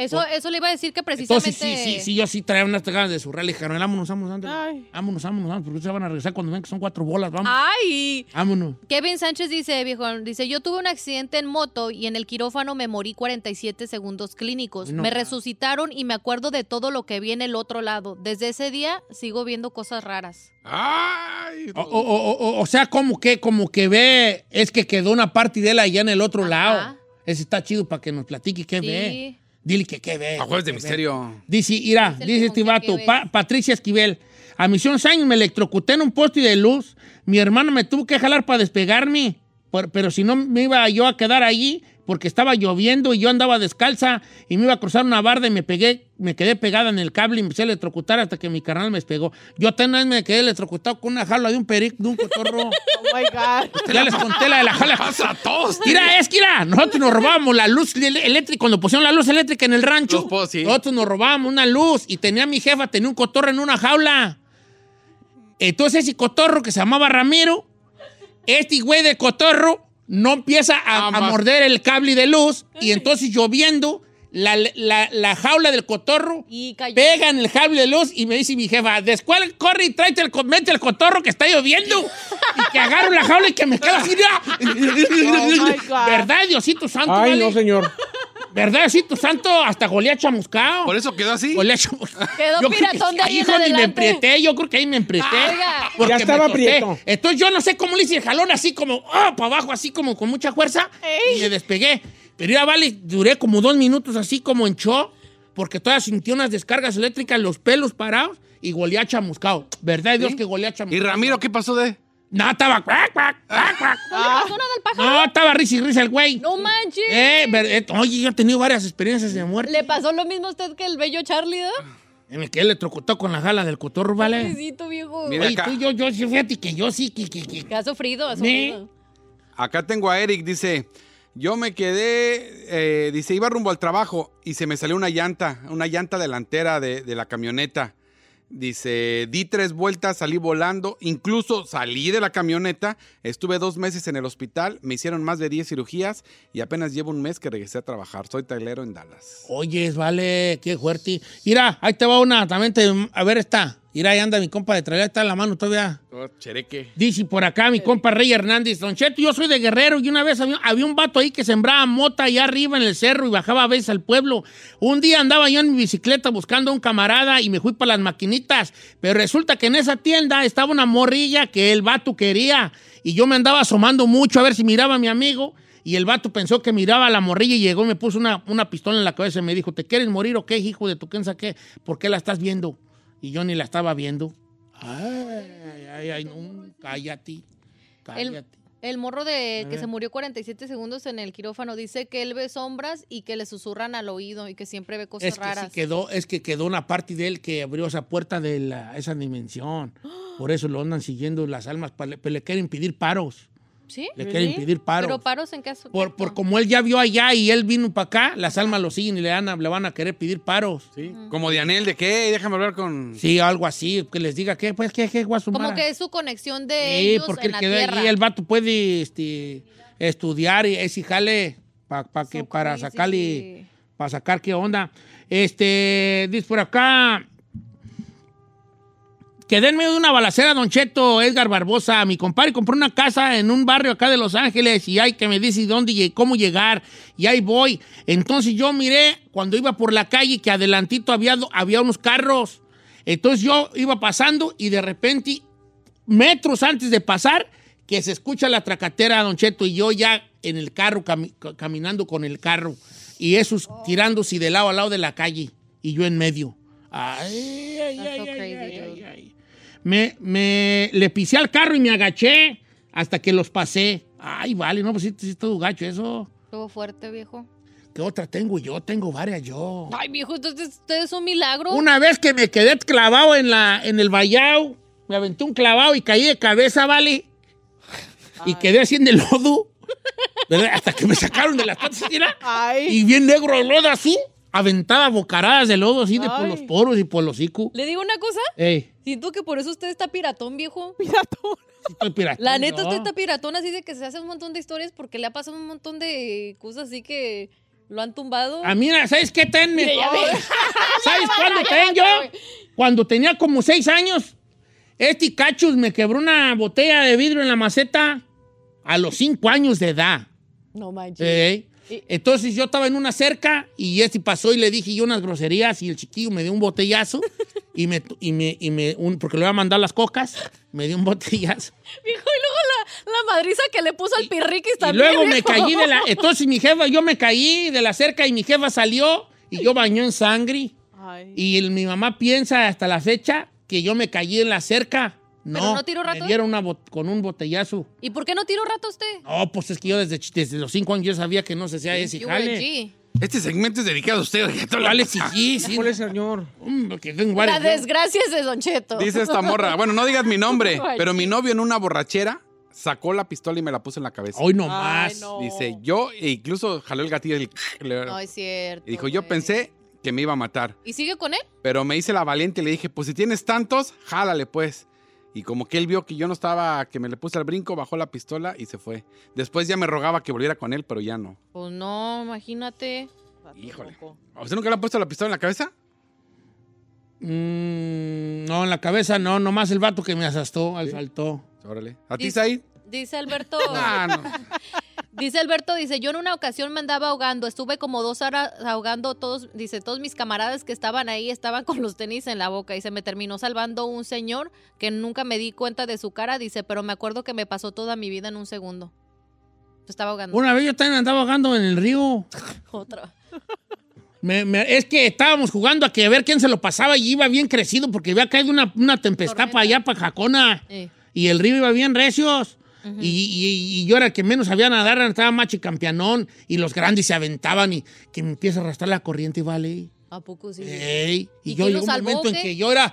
Eso, eso le iba a decir que precisamente... Entonces, sí, sí, sí, yo sí traía unas ganas de zurrar. Le dije, "Carnal, vámonos, vámonos. Vámonos, vámonos, vámonos, porque se van a regresar cuando ven que son cuatro bolas, vamos. ¡Ay! Vámonos. Kevin Sánchez dice, viejo, dice, yo tuve un accidente en moto y en el quirófano me morí 47 segundos clínicos. No me resucitaron y me acuerdo de todo lo que vi en el otro lado. Desde ese día sigo viendo cosas raras. ¡Ay! O, o- o- o- o sea, como que, como que ve, es que quedó una parte de él allá en el otro Ajá. lado. Ese está chido para que nos platique qué Sí. ve. Dile que qué ve. A jueves de misterio. Dice, mira, Dice este vato, Pa-. Patricia Esquivel. A misión años me electrocuté en un poste de luz. Mi hermano me tuvo que jalar para despegarme. Por- pero si no me iba yo a quedar allí porque estaba lloviendo y yo andaba descalza y me iba a cruzar una barda y me pegué, me quedé pegada en el cable y me empecé a electrocutar hasta que mi carnal me despegó. Yo apenas me quedé electrocutado con una jala de un perico, de un cotorro. Oh my God. ya les conté la de la jala. ¡Pasa a todos! Mira, es que mira, nosotros nos robábamos la luz eléctrica, cuando pusieron la luz eléctrica en el rancho, pozos, sí. nosotros nos robábamos una luz y tenía mi jefa, tenía un cotorro en una jaula. Entonces ese cotorro que se llamaba Ramiro, este güey de cotorro no empieza a, morder el cable de luz y entonces lloviendo, la, la- la jaula del cotorro, Y cayó. pega en el cable de luz y me dice mi jefa, descuál, corre y tráete el, co- mete el cotorro que está lloviendo. y que agarro la jaula y que me quedo así. my God. ¿Verdad, Diosito Santo? Ay, vale? no, señor. ¿Verdad, Diosito Santo? Hasta golea chamuscado. Por eso quedó así. Golea chamuscado. Quedó Yo creo que piratón de ahí hijo, ni me emprieté, yo creo que ahí me emprieté. Porque Ya estaba prieto. Entonces yo no sé cómo le hice el jalón así como, ah, para abajo, así como con mucha fuerza. Y me despegué. Pero ya vale, duré como dos minutos así como en show, porque todavía sentí unas descargas eléctricas, los pelos parados y golea chamuscado. ¿Verdad, Dios, que golea ¿Y chamuscado? Ramiro qué pasó de...? No, estaba cuac, cuac, cuac, cuac. ¿No le pasó nada al pájaro? No, estaba risa y risa el güey. No manches. Eh, eh, oye, yo he tenido varias experiencias de muerte. ¿Le pasó lo mismo a usted que el bello Charlie, ¿no? En el que él le trocotó con la jala del cotorro, ¿vale? Pobrecito, viejo. Mira Oye, acá. tú, yo, yo, sí, fíjate que yo sí, que, que, que- Que ha sufrido, ha ¿Sí? sufrido. Acá tengo a Eric, dice, yo me quedé, eh, dice, iba rumbo al trabajo y se me salió una llanta, una llanta delantera de, de la camioneta. Dice, di tres vueltas, salí volando, incluso salí de la camioneta, estuve dos meses en el hospital, me hicieron más de 10 cirugías y apenas llevo un mes que regresé a trabajar. Soy tailero en Dallas. Oyes, vale, qué fuerte. Mira, ahí te va una, también te, a ver esta. Mira, ahí anda mi compa de traer, está en la mano todavía. Oh, chereque. Dice por acá mi compa Rey Hernández, Don Cheto, yo soy de Guerrero y una vez había, había un vato ahí que sembraba mota allá arriba en el cerro y bajaba a veces al pueblo. Un día andaba yo en mi bicicleta buscando a un camarada y me fui para las maquinitas, pero resulta que en esa tienda estaba una morrilla que el vato quería y yo me andaba asomando mucho a ver si miraba a mi amigo y el vato pensó que miraba a la morrilla y llegó y me puso una, una pistola en la cabeza y me dijo, ¿te quieres morir o qué, hijo de tu qué? qué? ¿Por qué la estás viendo? Y yo ni la estaba viendo. Ay, ay, ay, no, cállate. El, Cállate. el morro de que se murió 47 segundos en el quirófano dice que él ve sombras y que le susurran al oído y que siempre ve cosas Es que sí raras. quedó, es que quedó una parte de él que abrió esa puerta de la- esa dimensión. Por eso lo andan siguiendo las almas, pa- le, le quieren pedir paros. ¿Sí? Le quieren pedir paros. Pero paros en caso. Por, por como él ya vio allá y él vino para acá, las almas lo siguen y le van a, le van a querer pedir paros. ¿Sí? Como Dianel, ¿de qué? Déjame hablar con... Sí, algo así, que les diga que, pues, que, que, guasumara. Como que es su conexión de Sí, ellos porque en la quedó tierra. allí, el vato puede este, estudiar y es y jale pa- pa que, So para sacarle, para sacar qué onda. Este, dice por acá, quedé en medio de una balacera, Don Cheto, Edgar Barbosa, mi compadre compró una casa en un barrio acá de Los Ángeles y hay que me dice dónde y cómo llegar y ahí voy. Entonces yo miré cuando iba por la calle que adelantito había, había unos carros. Entonces yo iba pasando y de repente metros antes de pasar, que se escucha la tracatera, Don Cheto, y yo ya en el carro, cami- ca- caminando con el carro, y esos tirándose de lado a lado de la calle, y yo en medio. Ay, ay, ay, ay, ay, ay. Me, me le pisé al carro y me agaché hasta que los pasé. Ay, vale, no, pues sí, sí, todo gacho eso. Estuvo fuerte, viejo. ¿Qué otra tengo yo? Tengo varias yo. Ay, viejo, entonces usted es un milagro. Una vez que me quedé clavado en, la, en el vallado, me aventé un clavado y caí de cabeza, ¿vale? Y quedé así en el lodo, ¿verdad? Hasta que me sacaron de las patas, mira. Ay. Y bien negro el lodo así, aventaba bocaradas de lodo así de por Ay. los poros y por los hocico. Le digo una cosa. Ey, Siento que por eso usted está piratón, viejo. Mira tú. sí estoy piratón, La neta, yo. usted está piratón así de que se hace un montón de historias porque le ha pasado un montón de cosas así que lo han tumbado. A mí, ¿sabes qué tenme? Mire, ya ve. ¿Sabes cuándo ten yo? Cuando tenía como seis años. Este cachus me quebró una botella de vidrio en la maceta a los cinco años de edad. No manches. Ey. Y- Entonces yo estaba en una cerca y este pasó y le dije yo unas groserías y el chiquillo me dio un botellazo y me, y me, y me un- porque le iba a mandar las cocas, me dio un botellazo. Viejo, y luego la, la madriza que le puso al pirriquis Y también. luego me caí de la... Entonces mi jefa, yo me caí de la cerca y mi jefa salió y yo bañó en sangre. Ay. Y el- mi mamá piensa hasta la fecha que yo me caí en la cerca. No, ¿Pero no tiró me rato? dieron una bot- con un botellazo. ¿Y por qué no tiró rato usted? No, pues es que yo desde, desde los cinco años yo sabía que no se hacía ese jale. Este segmento es dedicado a usted. Vale, sí, sí, sí. Señor. La desgracia es de Don Cheto. Dice esta morra, bueno, no digas mi nombre, pero mi novio en una borrachera sacó la pistola y me la puso en la cabeza. Hoy no Ay, más. no. Dice, yo, e incluso jaló el gatillo y, le- No es cierto. y dijo, yo güey. pensé que me iba a matar. ¿Y sigue con él? Pero me hice la valiente y le dije, pues si tienes tantos, jálale pues. Y como que él vio que yo no estaba, que me le puse al brinco, bajó la pistola y se fue. Después ya me rogaba que volviera con él, pero ya no. Pues no, imagínate. Híjole. ¿A usted nunca le han puesto la pistola en la cabeza? Mm, no, en la cabeza no, nomás el vato que me asastó, asaltó. Órale. ¿A ti, Said? Dice Alberto. Ah, no. Dice Alberto, dice, yo en una ocasión me andaba ahogando, estuve como dos horas ahogando todos, dice, todos mis camaradas que estaban ahí estaban con los tenis en la boca y se me terminó salvando un señor que nunca me di cuenta de su cara, dice, pero me acuerdo que me pasó toda mi vida en un segundo. Se estaba ahogando. Una vez yo también andaba ahogando en el río. Otra. Me- me- es que estábamos jugando a que a ver quién se lo pasaba y iba bien crecido porque había caído una, una tempestad Tormenta. para allá, para Jacona. Y el río iba bien recios. Y, y- y yo era el que menos sabía nadar, estaba machi campeanón. Y los grandes se aventaban y que me empieza a arrastrar la corriente, ¿vale? ¿A poco sí? Ey, y, ¿Y yo llegó un salvó, momento en que yo era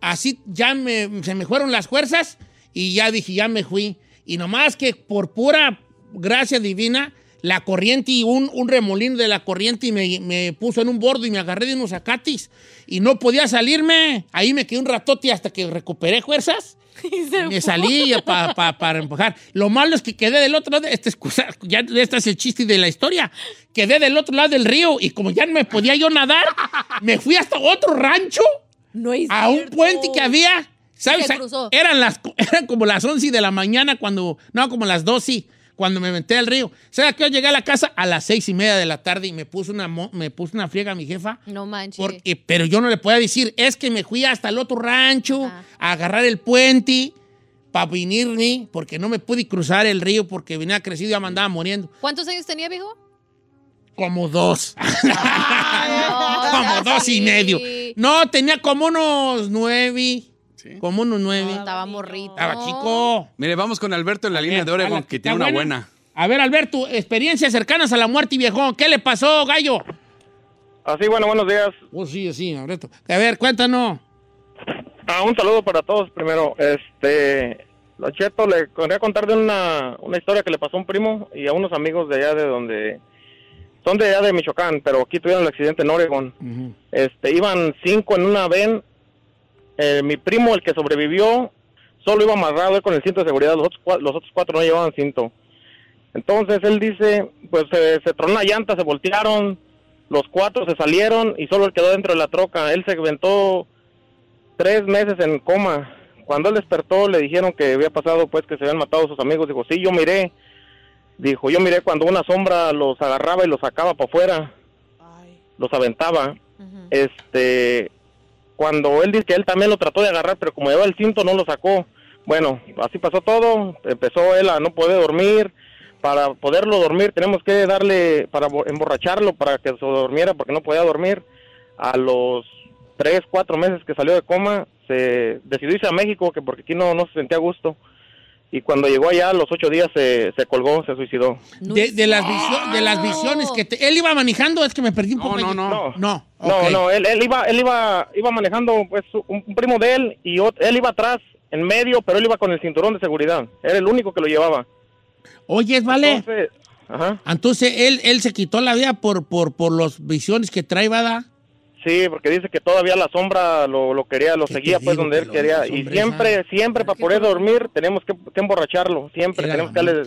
así, ya me, se me fueron las fuerzas y ya dije, ya me fui. Y nomás que por pura gracia divina, la corriente y un, un remolino de la corriente y me, me puso en un bordo y me agarré de unos acatis y no podía salirme. Ahí me quedé un ratote hasta que recuperé fuerzas. Me salí pa- pa- para empujar. Lo malo es que quedé del otro lado. Este es, cosa- ya, este es el chiste de la historia. Quedé del otro lado del río y como ya no me podía yo nadar, me fui hasta otro rancho No es a un cierto. puente que había. ¿Sabes? Eran, las, eran como las 11 de la mañana cuando. No, como las 12 cuando me metí al río. ¿Sabes que yo llegué a la casa a las seis y media de la tarde y me puso una, me puso una friega a mi jefa? No manches. Porque- pero yo no le podía decir, es que me fui hasta el otro rancho a agarrar el puente para venirme, porque no me pude cruzar el río porque venía crecido y ya me andaba muriendo. ¿Cuántos años tenía, viejo? Como dos. no, como dos y medio. No, tenía como unos nueve. Como unos nueve. Estaba morrito. Estaba chico. Mire, vamos con Alberto en la línea de Oregon, que tiene una buena. A ver, Alberto, experiencias cercanas a la muerte, viejón. ¿Qué le pasó, gallo? Así, bueno, buenos días. Oh, sí, sí, Alberto. A ver, cuéntanos. Ah, un saludo para todos primero. Este, Cheto, le quería contar de una, una historia que le pasó a un primo y a unos amigos de allá de donde... Son de allá de Michoacán, pero aquí tuvieron el accidente en Oregon. Este, iban cinco en una ven. Eh, mi primo, el que sobrevivió, solo iba amarrado con el cinto de seguridad. Los otros, cua- los otros cuatro no llevaban cinto. Entonces él dice, pues se, se tronó la llanta, se voltearon, los cuatro se salieron y solo él quedó dentro de la troca. Él se aventó tres meses en coma. Cuando él despertó le dijeron que había pasado pues que se habían matado sus amigos. Dijo, sí, yo miré. Dijo, yo miré cuando una sombra los agarraba y los sacaba para afuera. Los aventaba. Este, cuando él dice que él también lo trató de agarrar, pero como llevaba el cinto no lo sacó. Bueno, así pasó todo. Empezó él a no poder dormir. Para poderlo dormir tenemos que darle, para bo- emborracharlo para que se durmiera porque no podía dormir. A los tres, cuatro meses que salió de coma, se decidió irse a México que porque aquí no, no se sentía a gusto. Y cuando llegó allá, a los ocho días se, se colgó, se suicidó. De, de las visio- de las visiones que te- él iba manejando, es que me perdí un poco. no, no. No, No, no, él, él iba, él iba, iba manejando, pues, un, un primo de él y ot- él iba atrás, en medio, pero él iba con el cinturón de seguridad. Era el único que lo llevaba. Oye, vale. Entonces, ajá. Entonces él, él se quitó la vida por, por, por las visiones que trae, ¿verdad? Sí, porque dice que todavía la sombra lo, lo quería, lo ¿Qué seguía pues donde que él quería. Y siempre, esa- siempre para poder dormir tenemos que, que emborracharlo. Siempre Era tenemos que darle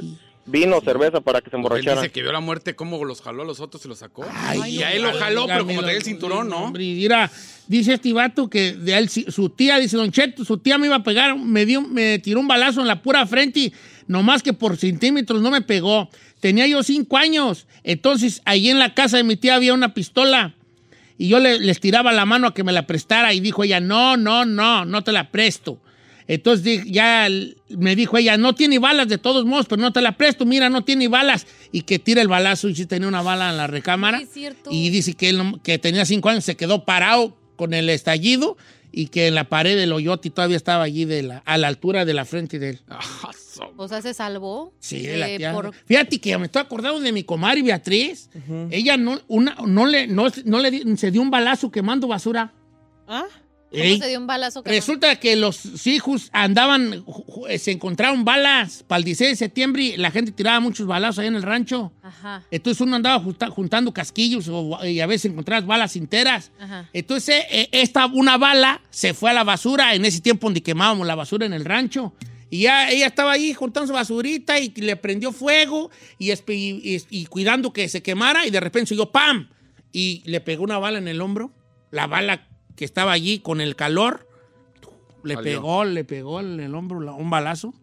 vino, cerveza para que se Él emborrachara. dice que vio la muerte, cómo los jaló a los otros y los sacó. Ay, y no, a él lo jaló, pero como traía el cinturón, ¿no? Hombre, y mira, dice este vato que de él, si- su tía, dice Don Cheto, su tía me iba a pegar, me, dio, me tiró un balazo en la pura frente y nomás que por centímetros no me pegó. Tenía yo cinco años. Entonces, ahí en la casa de mi tía había una pistola. Y yo le, les tiraba la mano a que me la prestara y dijo ella, no, no, no, no te la presto. Entonces ya me dijo ella, no tiene balas de todos modos, pero no te la presto, mira, no tiene balas. Y que tira el balazo y sí tenía una bala en la recámara. Sí, es cierto. Y dice que, él que tenía cinco años, se quedó parado con el estallido y que en la pared del hoyote todavía estaba allí de la, a la altura de la frente de él. Ah, O sea, se salvó. Sí, de la Eh, tía. por- Fíjate que me estoy acordando de mi comadre Beatriz. Ella no, una, no, le, no, no le di- se dio un balazo quemando basura. ¿Ah? ¿Cómo Ey. se dio un balazo? que Resulta que los hijos andaban, ju- se encontraron balas para el 16 de septiembre y la gente tiraba muchos balazos ahí en el rancho. Ajá, Entonces uno andaba junta- juntando casquillos y a veces encontrabas balas enteras. ajá. Entonces eh, esta, una bala se fue a la basura en ese tiempo donde quemábamos la basura en el rancho. Y ya ella estaba ahí juntando su basurita y le prendió fuego y, y- y- cuidando que se quemara y de repente oyó ¡pam! y le pegó una bala en el hombro. La bala que estaba allí con el calor, le pegó, le pegó en el hombro un balazo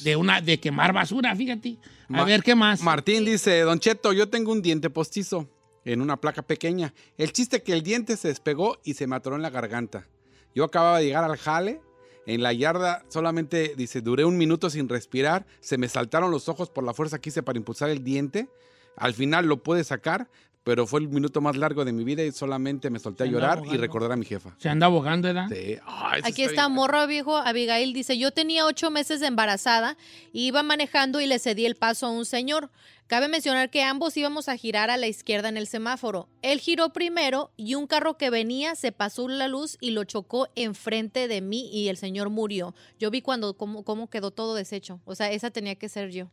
de una de quemar basura, fíjate. A Ma- ver, ¿qué más? Martín dice, Don Cheto, yo tengo un diente postizo en una placa pequeña. El chiste que el diente se despegó y se me atoró en la garganta. Yo acababa de llegar al jale. En la yarda solamente, dice, duré un minuto sin respirar. Se me saltaron los ojos por la fuerza que hice para impulsar el diente. Al final lo pude sacar, pero fue el minuto más largo de mi vida y solamente me solté a llorar y recordar a mi jefa. Se anda abogando, ¿verdad? Sí. Ay, Aquí está gacho. Morro Viejo. Abigail dice, yo tenía ocho meses de embarazada, iba manejando y le cedí el paso a un señor. Cabe mencionar que ambos íbamos a girar a la izquierda en el semáforo. Él giró primero y un carro que venía se pasó la luz y lo chocó enfrente de mí y el señor murió. Yo vi cuando cómo, cómo quedó todo deshecho. O sea, esa tenía que ser yo.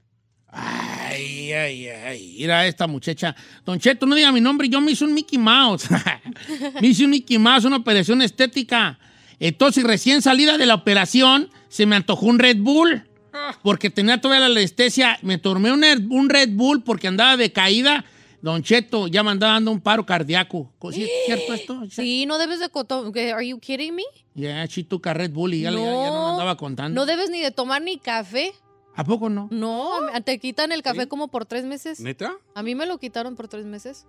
Ay, ay, ay. Mira esta muchacha. Don Cheto, no diga mi nombre, yo me hice un Mickey Mouse. me hice un Mickey Mouse, una operación estética. Entonces, recién salida de la operación, se me antojó un Red Bull. Porque tenía todavía la anestesia. Me tomé un, Red- un Red Bull porque andaba de caída. Don Cheto, ya me andaba dando un paro cardíaco. ¿Sí ¿Es cierto esto? Sí, no debes de... ¿Are you kidding me? Ya, chituca Red Bull y ya, le- ya- ya no andaba contando. No debes ni de tomar ni café. ¿A poco no? No, te quitan el café como por tres meses. ¿Neta? A mí me lo quitaron por tres meses.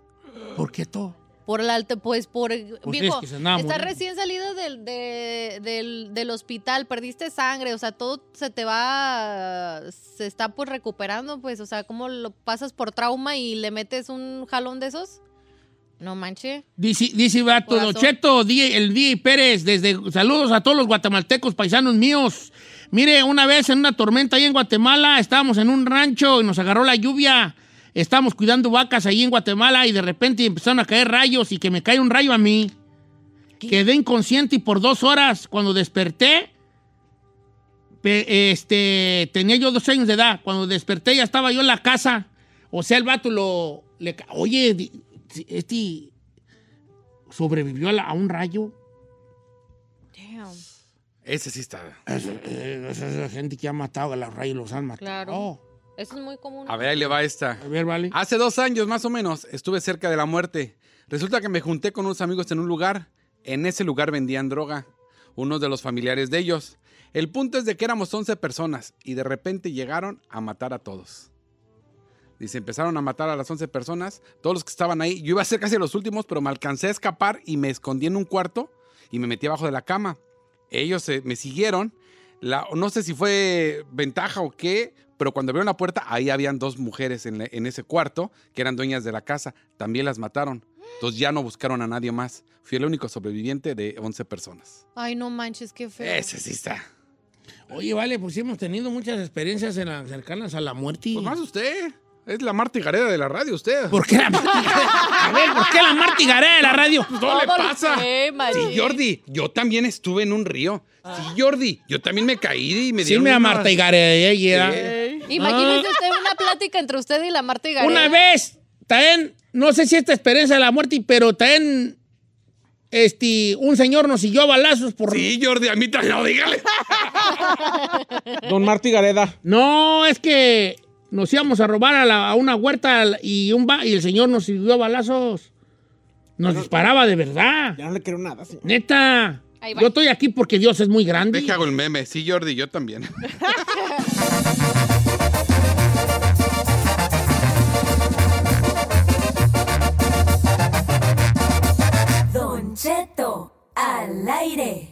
¿Por qué todo? Por el alto, pues por... viejo, es que se andaba estás muriendo. recién salido del, de- del, del hospital, perdiste sangre, o sea, todo se te va, se está pues recuperando, pues, o sea, ¿cómo lo pasas por trauma y le metes un jalón de esos? No manche. Dice, dice Vato, Don. Cheto, di- el DJ Pérez, desde saludos a todos los guatemaltecos paisanos míos. Mire, una vez en una tormenta ahí en Guatemala, estábamos en un rancho y nos agarró la lluvia. Estábamos cuidando vacas ahí en Guatemala y de repente empezaron a caer rayos y que me cae un rayo a mí. Quedé inconsciente y por dos horas, cuando desperté, pe- este, tenía yo dos años de edad. Cuando desperté ya estaba yo en la casa. O sea, el vato lo... le Oye, este sobrevivió a, la- a un rayo. Ese sí está. Es- Esa es la gente que ha matado a los rayos, los han matado. Claro. Eso es muy común. A ver, ahí le va esta. A ver, vale. Hace dos años más o menos estuve cerca de la muerte. Resulta que me junté con unos amigos en un lugar. En ese lugar vendían droga. Unos de los familiares de ellos. El punto es de que éramos 11 personas y de repente llegaron a matar a todos. Dice, empezaron a matar a las 11 personas, todos los que estaban ahí. Yo iba a ser casi los últimos, pero me alcancé a escapar y me escondí en un cuarto y me metí abajo de la cama. Ellos eh, me siguieron. La- no sé si fue ventaja o qué, pero cuando abrieron la puerta, ahí habían dos mujeres en, la- en ese cuarto que eran dueñas de la casa. También las mataron. Entonces ya no buscaron a nadie más. Fui el único sobreviviente de 11 personas. Ay, no manches, qué feo. Ese sí está. Oye, vale, pues sí hemos tenido muchas experiencias en cercanas a la muerte. Pues más usted. Es la Marta y Gareda de la radio, usted. ¿Por qué la Marta Gareda? A ver, ¿por qué la Marta y Gareda de la radio? Pues no le pasa. Sí, Jordi, yo también estuve en un río. Sí, Jordi, yo también me caí y me Sí, dieron me una- Marta y Gareda. ella. Imagínese usted una plática entre usted y la Marta y Gareda. Una vez, también, no sé si esta experiencia de la muerte, pero también este, un señor nos siguió a balazos por... Sí, Jordi, a mí también, no, dígale. Don Martí Gareda. No, es que nos íbamos a robar a, la- a una huerta y, un ba- y el señor nos siguió a balazos. Nos disparaba de verdad. Ya no le quiero nada, señor. Neta. Yo estoy aquí porque Dios es muy grande. Deja hago el meme. Sí, Jordi, yo también. Don Cheto al aire.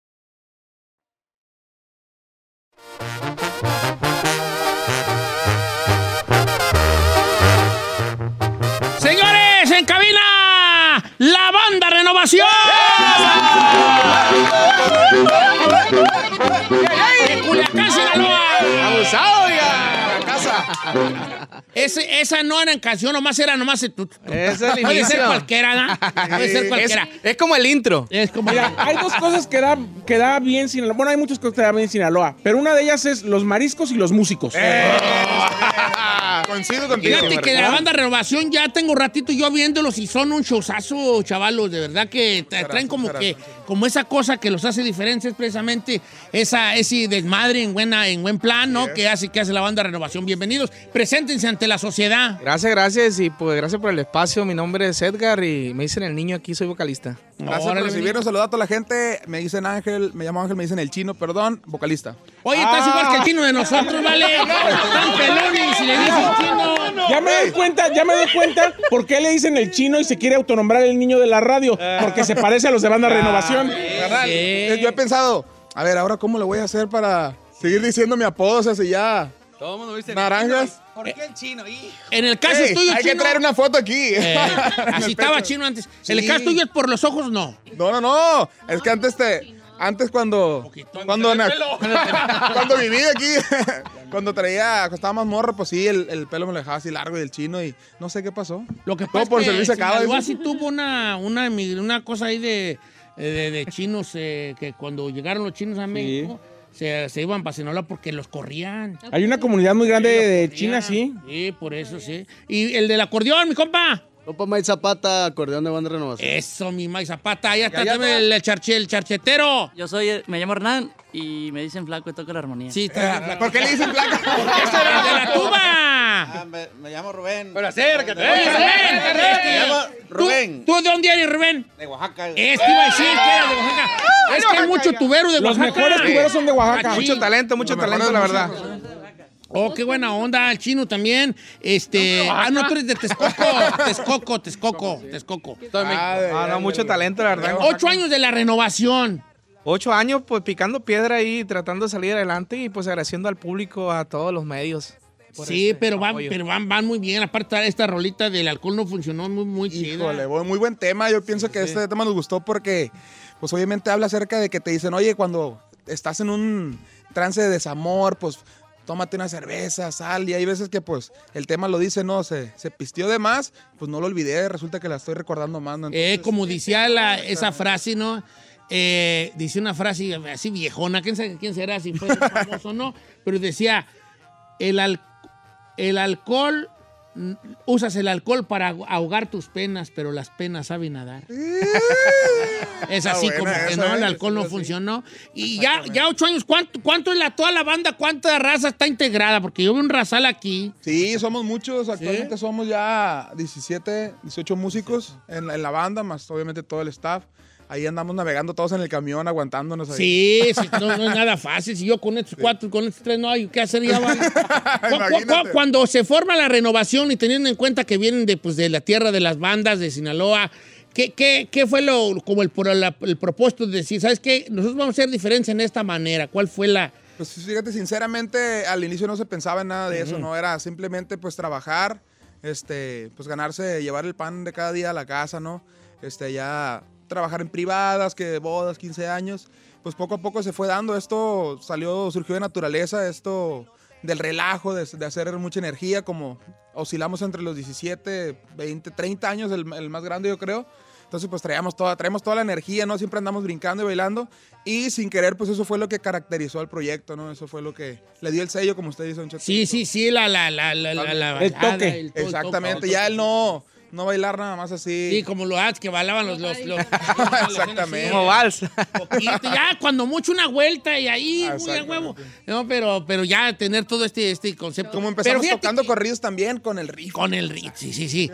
La banda Renovación. De Culiacán, Sinaloa. Abusado ya, la casa. Ese- esa no era en canción, nomás era nomás. Tú- Ese es el puede ser cualquiera, ¿no? Puede ser cualquiera. Es, es como el intro. Es como. Mira, hay dos cosas que da, que da bien Sinaloa. Bueno, hay muchas cosas que da bien Sinaloa, pero una de ellas es los mariscos y los músicos. Coincido contigo. Fíjate que la banda Renovación ya tengo ratito yo viéndolos y son un showzazo, chavalos. De verdad que tra- traen como que como esa cosa que los hace diferentes, precisamente esa, ese desmadre en, buena, en buen plan, ¿no? Que hace, que hace la banda Renovación. Bienvenidos. Preséntense ante la sociedad. Gracias, gracias. Y pues gracias por el espacio. Mi nombre es Edgar y me dicen el niño aquí, soy vocalista. Gracias por recibirnos. Saludos a toda la gente. Me dicen Ángel, me llamo Ángel, me dicen el chino, perdón, vocalista. Oye, estás igual que el chino de nosotros, ¿vale? Tan pelones y le dicen chino. Ya me doy cuenta, ya me doy cuenta por qué le dicen el chino y se quiere autonombrar el niño de la radio. Porque se parece a los de banda Renovación. Eh, Yo he pensado, a ver, ahora cómo le voy a hacer para seguir diciendo mi apodo, o sea, si ya Todo el mundo dice naranjas. ¿Por qué el chino? Hijo? En el caso Ey, tuyo, hay que traer una foto aquí. eh, así estaba pecho. chino antes. En el caso tuyo es por los ojos, no. No, no, no. Es que antes te. Antes cuando. Cuando, na- cuando viví aquí. Cuando traía. Cuando estaba más morro, pues sí, el, el pelo me lo dejaba así largo y el chino y no sé qué pasó. Lo que Todo pasa por es que servicio acaba. Dice. sí tuvo una, una, una cosa ahí de, de, de chinos eh, que cuando llegaron los chinos a México se, se iban para Sinaloa porque los corrían. Hay una comunidad muy grande de China, sí. Sí, por eso sí. Y el del acordeón, mi compa. Compa Mike Zapata, acordeón de banda renovación. Eso, mi Mike Zapata. Ahí está también está. el, el charche- el charchetero. Yo soy, me llamo Hernán y me dicen flaco y toco la armonía. Sí, está flaco. ¿Por qué le dicen placa? ¡Ese era el de la tuba! Ah, me, me llamo Rubén. Pero acércate. Oye, Rubén, Me llamo Rubén. ¿Tú, ¿Tú de dónde eres, Rubén? De Oaxaca. Este iba a decir que era de Oaxaca. Es que hay mucho tubero de Los Oaxaca. mejores tuberos son de Oaxaca. Mucho talento, mucho talento, la verdad. Oh, qué buena onda, el chino también. Este, ah, no, tú eres de Texcoco, Texcoco, Texcoco, Texcoco. Ah, no, mucho talento, la verdad. Ocho años de la renovación. Ocho años, pues picando piedra ahí, tratando de salir adelante y pues agradeciendo al público, a todos los medios. Sí, este pero van, pero van, van muy bien. Aparte, esta rolita del alcohol no funcionó muy, muy. Híjole, muy buen tema. Yo pienso que este tema nos gustó porque, pues obviamente habla acerca de que te dicen, oye, cuando estás en un trance de desamor, pues tómate una cerveza, sal. Y hay veces que, pues, el tema lo dice, no, se, se pistió de más, pues no lo olvidé, resulta que la estoy recordando más. ¿no? Eh, como decía la, esa frase, ¿no? Eh, dice una frase así viejona, quién sabe quién será, si fue famoso o no, pero decía, el, al- el alcohol, usas el alcohol para ahogar tus penas, pero las penas saben nadar. es así como que no, el ¿eh? alcohol no Sí, sí. funcionó. Y ya, ya ocho años, ¿cuánto, cuánto es la, toda la banda, cuánta raza está integrada? Porque yo veo un razal aquí. Sí, somos muchos. Actualmente somos ya 17, 18 músicos en, la- en la banda, más obviamente todo el staff. Ahí andamos navegando todos en el camión, aguantándonos ahí. Sí, sí, no, no es nada fácil. Si yo con estos cuatro, con estos tres no hay qué hacer ya vale. Cuando se forma la renovación y teniendo en cuenta que vienen de, pues, de la tierra de las bandas de Sinaloa, ¿qué, qué, qué fue lo, como el, la- el propósito de decir, ¿sabes qué? Nosotros vamos a hacer diferencia en esta manera. ¿Cuál fue la...? Pues fíjate, sinceramente, al inicio no se pensaba en nada de eso. ¿no? Era simplemente, pues, trabajar, este, pues, ganarse, llevar el pan de cada día a la casa, ¿no? Este, ya trabajar en privadas, que bodas, 15 años. Pues poco a poco se fue dando. Esto salió, surgió de naturaleza, esto del relajo, de, de hacer mucha energía, como oscilamos entre los 17, 20, 30 años, el, el más grande yo creo. Entonces, pues traíamos toda, traemos toda la energía, ¿no? Siempre andamos brincando y bailando. Y sin querer, pues eso fue lo que caracterizó al proyecto, ¿no? Eso fue lo que le dio el sello, como usted dice, Cheto. Sí, sí, sí, la... la, la, la, la, la El toque. el to- el Exactamente. toque. Ya él no, no bailar nada más así. Sí, como ads que bailaban los... los, los- Exactamente. Como vals. ya cuando mucho una vuelta y ahí, muy a huevo. No, pero, pero ya tener todo este, este concepto. Como empezamos tocando corridos también con el riff. Con el riff, sí, sí, sí.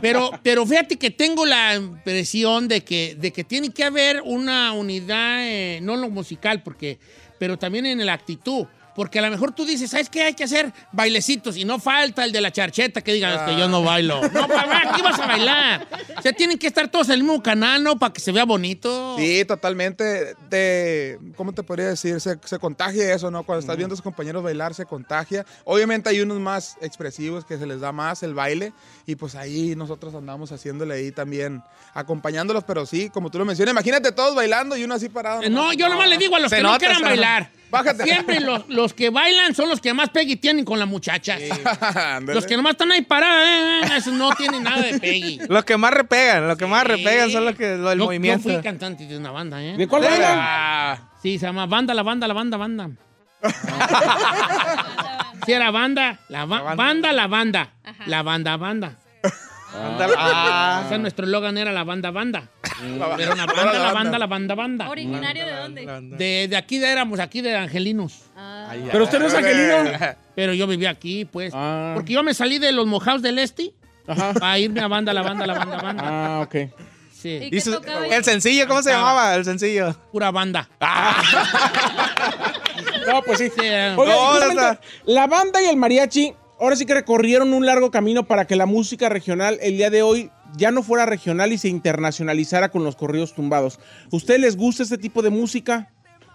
Pero, pero fíjate que tengo la impresión de que, de que tiene que haber una unidad, eh, no en lo musical, porque, pero también en la actitud. Porque a lo mejor tú dices, ¿sabes qué? Hay que hacer bailecitos y no falta el de la charcheta que diga, es que yo no bailo. No, papá, aquí vas a bailar. O sea, tienen que estar todos en el mismo canal, ¿no? Para que se vea bonito. Sí, totalmente. De, ¿Cómo te podría decir? Se, se contagia eso, ¿no? Cuando estás viendo a tus compañeros bailar, se contagia. Obviamente hay unos más expresivos que se les da más el baile. Y pues ahí nosotros andamos haciéndole ahí también, acompañándolos. Pero sí, como tú lo mencionas, imagínate todos bailando y uno así parado. Eh, No, yo nomás le digo a los que no quieran bailar. Bájate. Siempre los, los que bailan son los que más pegue tienen con las muchachas. Los que nomás están ahí parados, eh, eh, esos no tienen nada de pegue. Los que más repegan, los que más repegan son los que lo Yo- movimiento. Yo fui cantante de una banda, ¿eh? ¿De cuál ¿De banda? Ah, sí, se llama Banda, la banda, la banda, banda. sí, era banda, la, ba- banda. la banda. La banda, banda. Ah. O sea, nuestro eslogan era la banda, banda. La- Pero una la banda, la banda. banda, la banda, banda. ¿Originario de dónde? De, de aquí de éramos, aquí de Angelinos. Pero usted no es angelino. Pero yo vivía aquí, pues. Ah. Porque yo me salí de los mojados del este Ajá. a irme a banda, la banda, la banda, banda. Ah, ok. Sí. El sencillo, ¿cómo se llamaba? El sencillo. Pura banda. No, pues sí. No, neta. la banda y el mariachi ahora sí que recorrieron un largo camino para que la música regional el día de hoy ya no fuera regional y se internacionalizara con los corridos tumbados. ¿Ustedes les gusta este tipo de música?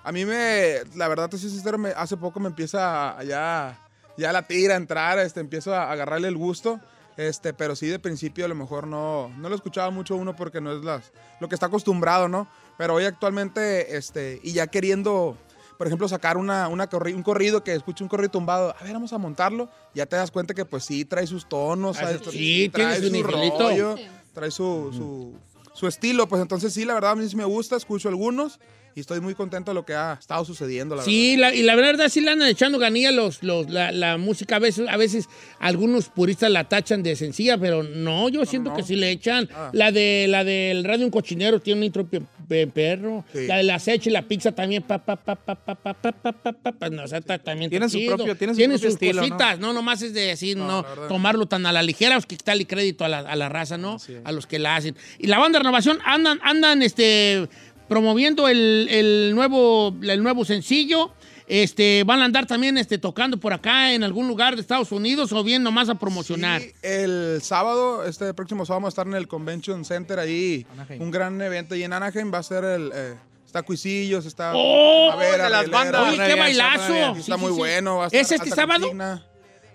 A mí me, la verdad, te soy sincero, me- hace poco me empieza a, ya, ya la tira a entrar, este, empiezo a agarrarle el gusto, este, pero sí de principio a lo mejor no, no lo escuchaba mucho uno porque no es las, lo que está acostumbrado, ¿no? Pero hoy actualmente, este, y ya queriendo, por ejemplo, sacar una, una corri- un corrido que escuche un corrido tumbado, a ver, vamos a montarlo, ya te das cuenta que pues sí, trae sus tonos, Ah, sí, tiene trae su rollo, trae su, su, su estilo, pues entonces sí, la verdad a mí sí me gusta, escucho algunos y estoy muy contento de lo que ha estado sucediendo, la Sí, la- y la verdad sí le andan echando ganilla los, los, la, la música. A veces, a veces algunos puristas la tachan de sencilla, pero no, yo siento que sí le echan. Ah. La de la del Radio Un Cochinero tiene un intro pe- pe- perro. Sí. La de la Seche y la pizza también. Pa, pa, pa, pa, pa, pa, pa, pa, pa, pa, pa, no, o sea, ta- también Tienen su propio- tienen su Tienen propio sus estilo, ¿no? cositas, ¿no? Nomás es de decir, no, verdad. tomarlo tan a la ligera, pues quitarle crédito a la, a la raza, ¿no? A los que la hacen. Y la banda de renovación andan, andan, este promoviendo el, el nuevo, el nuevo sencillo. Este, van a andar también este, tocando por acá en algún lugar de Estados Unidos o bien nomás a promocionar. Sí, el sábado, este próximo sábado, vamos a estar en el Convention Center ahí. Anaheim. Un gran evento. Y en Anaheim va a ser el. eh, está Cuisillos, está. ¡Oh! Primavera, de las bandas. Suena qué bailazo. Está sí, muy sí. bueno. va a estar ¿Es este sábado?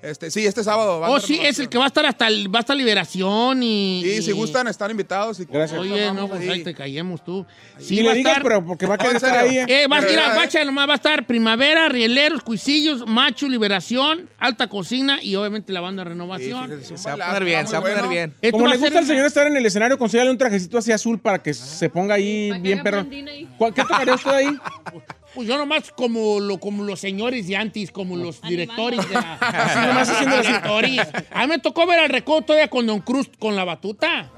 Este, sí, este sábado. va a Oh, estar sí, es el que va a estar hasta el- va a estar Liberación y. Sí, si y- gustan, están invitados. y- Gracias. Oye, no, pues ahí. te callemos tú. Sí, le va a digas, estar. pero porque va a querer estar ahí. ¿eh? Eh, va a ir a ¿verdad, eh? Nomás va a estar Primavera, Rieleros, Cuisillos, Macho, Liberación, Alta Cocina y obviamente la banda Renovación. Se va a poner bien, se va a poner bueno. bien. Como le a gusta al señor estar en el escenario, consígale un trajecito así azul para que se ponga ahí bien perro. blondina ahí. ¿Cuál- ¿Qué tocaría usted ahí? Pues yo nomás como, lo, como los señores de antes, como los directores de la... Así nomás haciendo. A mí me tocó ver al recodo todavía con Don Cruz, con la batuta.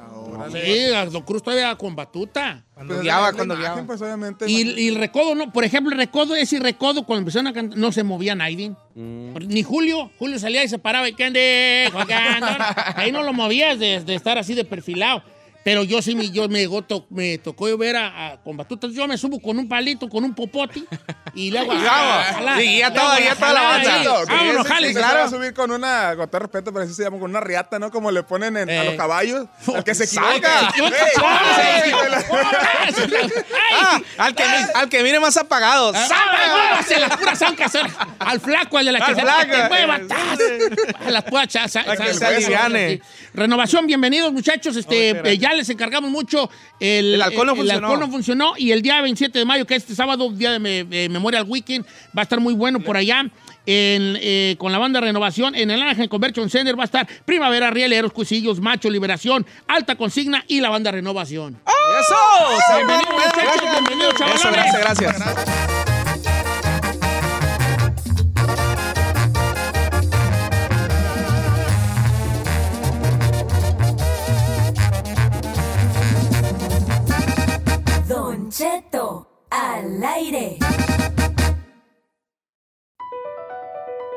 Sí, a Don Cruz todavía con batuta. Cuando Pues, guiaba, la cuando imagen, guiaba. Pues obviamente. Y, y el recodo, no, por ejemplo, el recodo, ese recodo, cuando empezaron a cantar, no se movía nadie. Ni Julio. Julio salía y se paraba y ¿qué ande? jugando?" Ahí no lo movías de, de estar así de perfilado. Pero yo sí, me, yo me, llegó to- me tocó yo ver a, a- con batutas. Yo me subo con un palito, con un popote y. Y vamos. jalar, Sí, ya todo, ya a. Exacto, sí, Vámonos, jale, sí, se claro. va a subir con una, con todo respeto, pero así se llama, con una riata, ¿no? Como le ponen en, a Eh. los caballos. Al que se Salga. equivoca. Ah, al que, al que mire más apagado. ¡Sabe, muévase las puras zancas! Al flaco, al de la que se mueva. A las puras. Renovación, bienvenidos muchachos. Este, gracias. eh, ya les encargamos mucho. El, El alcohol no el funcionó. alcohol no funcionó. Y el día 27 de mayo, que es este sábado, día de me- Memorial Weekend, va a estar muy bueno por allá. En, eh, con la banda Renovación en el Ángel Convention Center va a estar Primavera, Rieleros, Cuisillos, Macho, Liberación, Alta Consigna y la banda Renovación. ¡Eso! Bienvenidos, muchachos, bienvenidos, Eso, chavalones. gracias, gracias. Don Cheto al aire.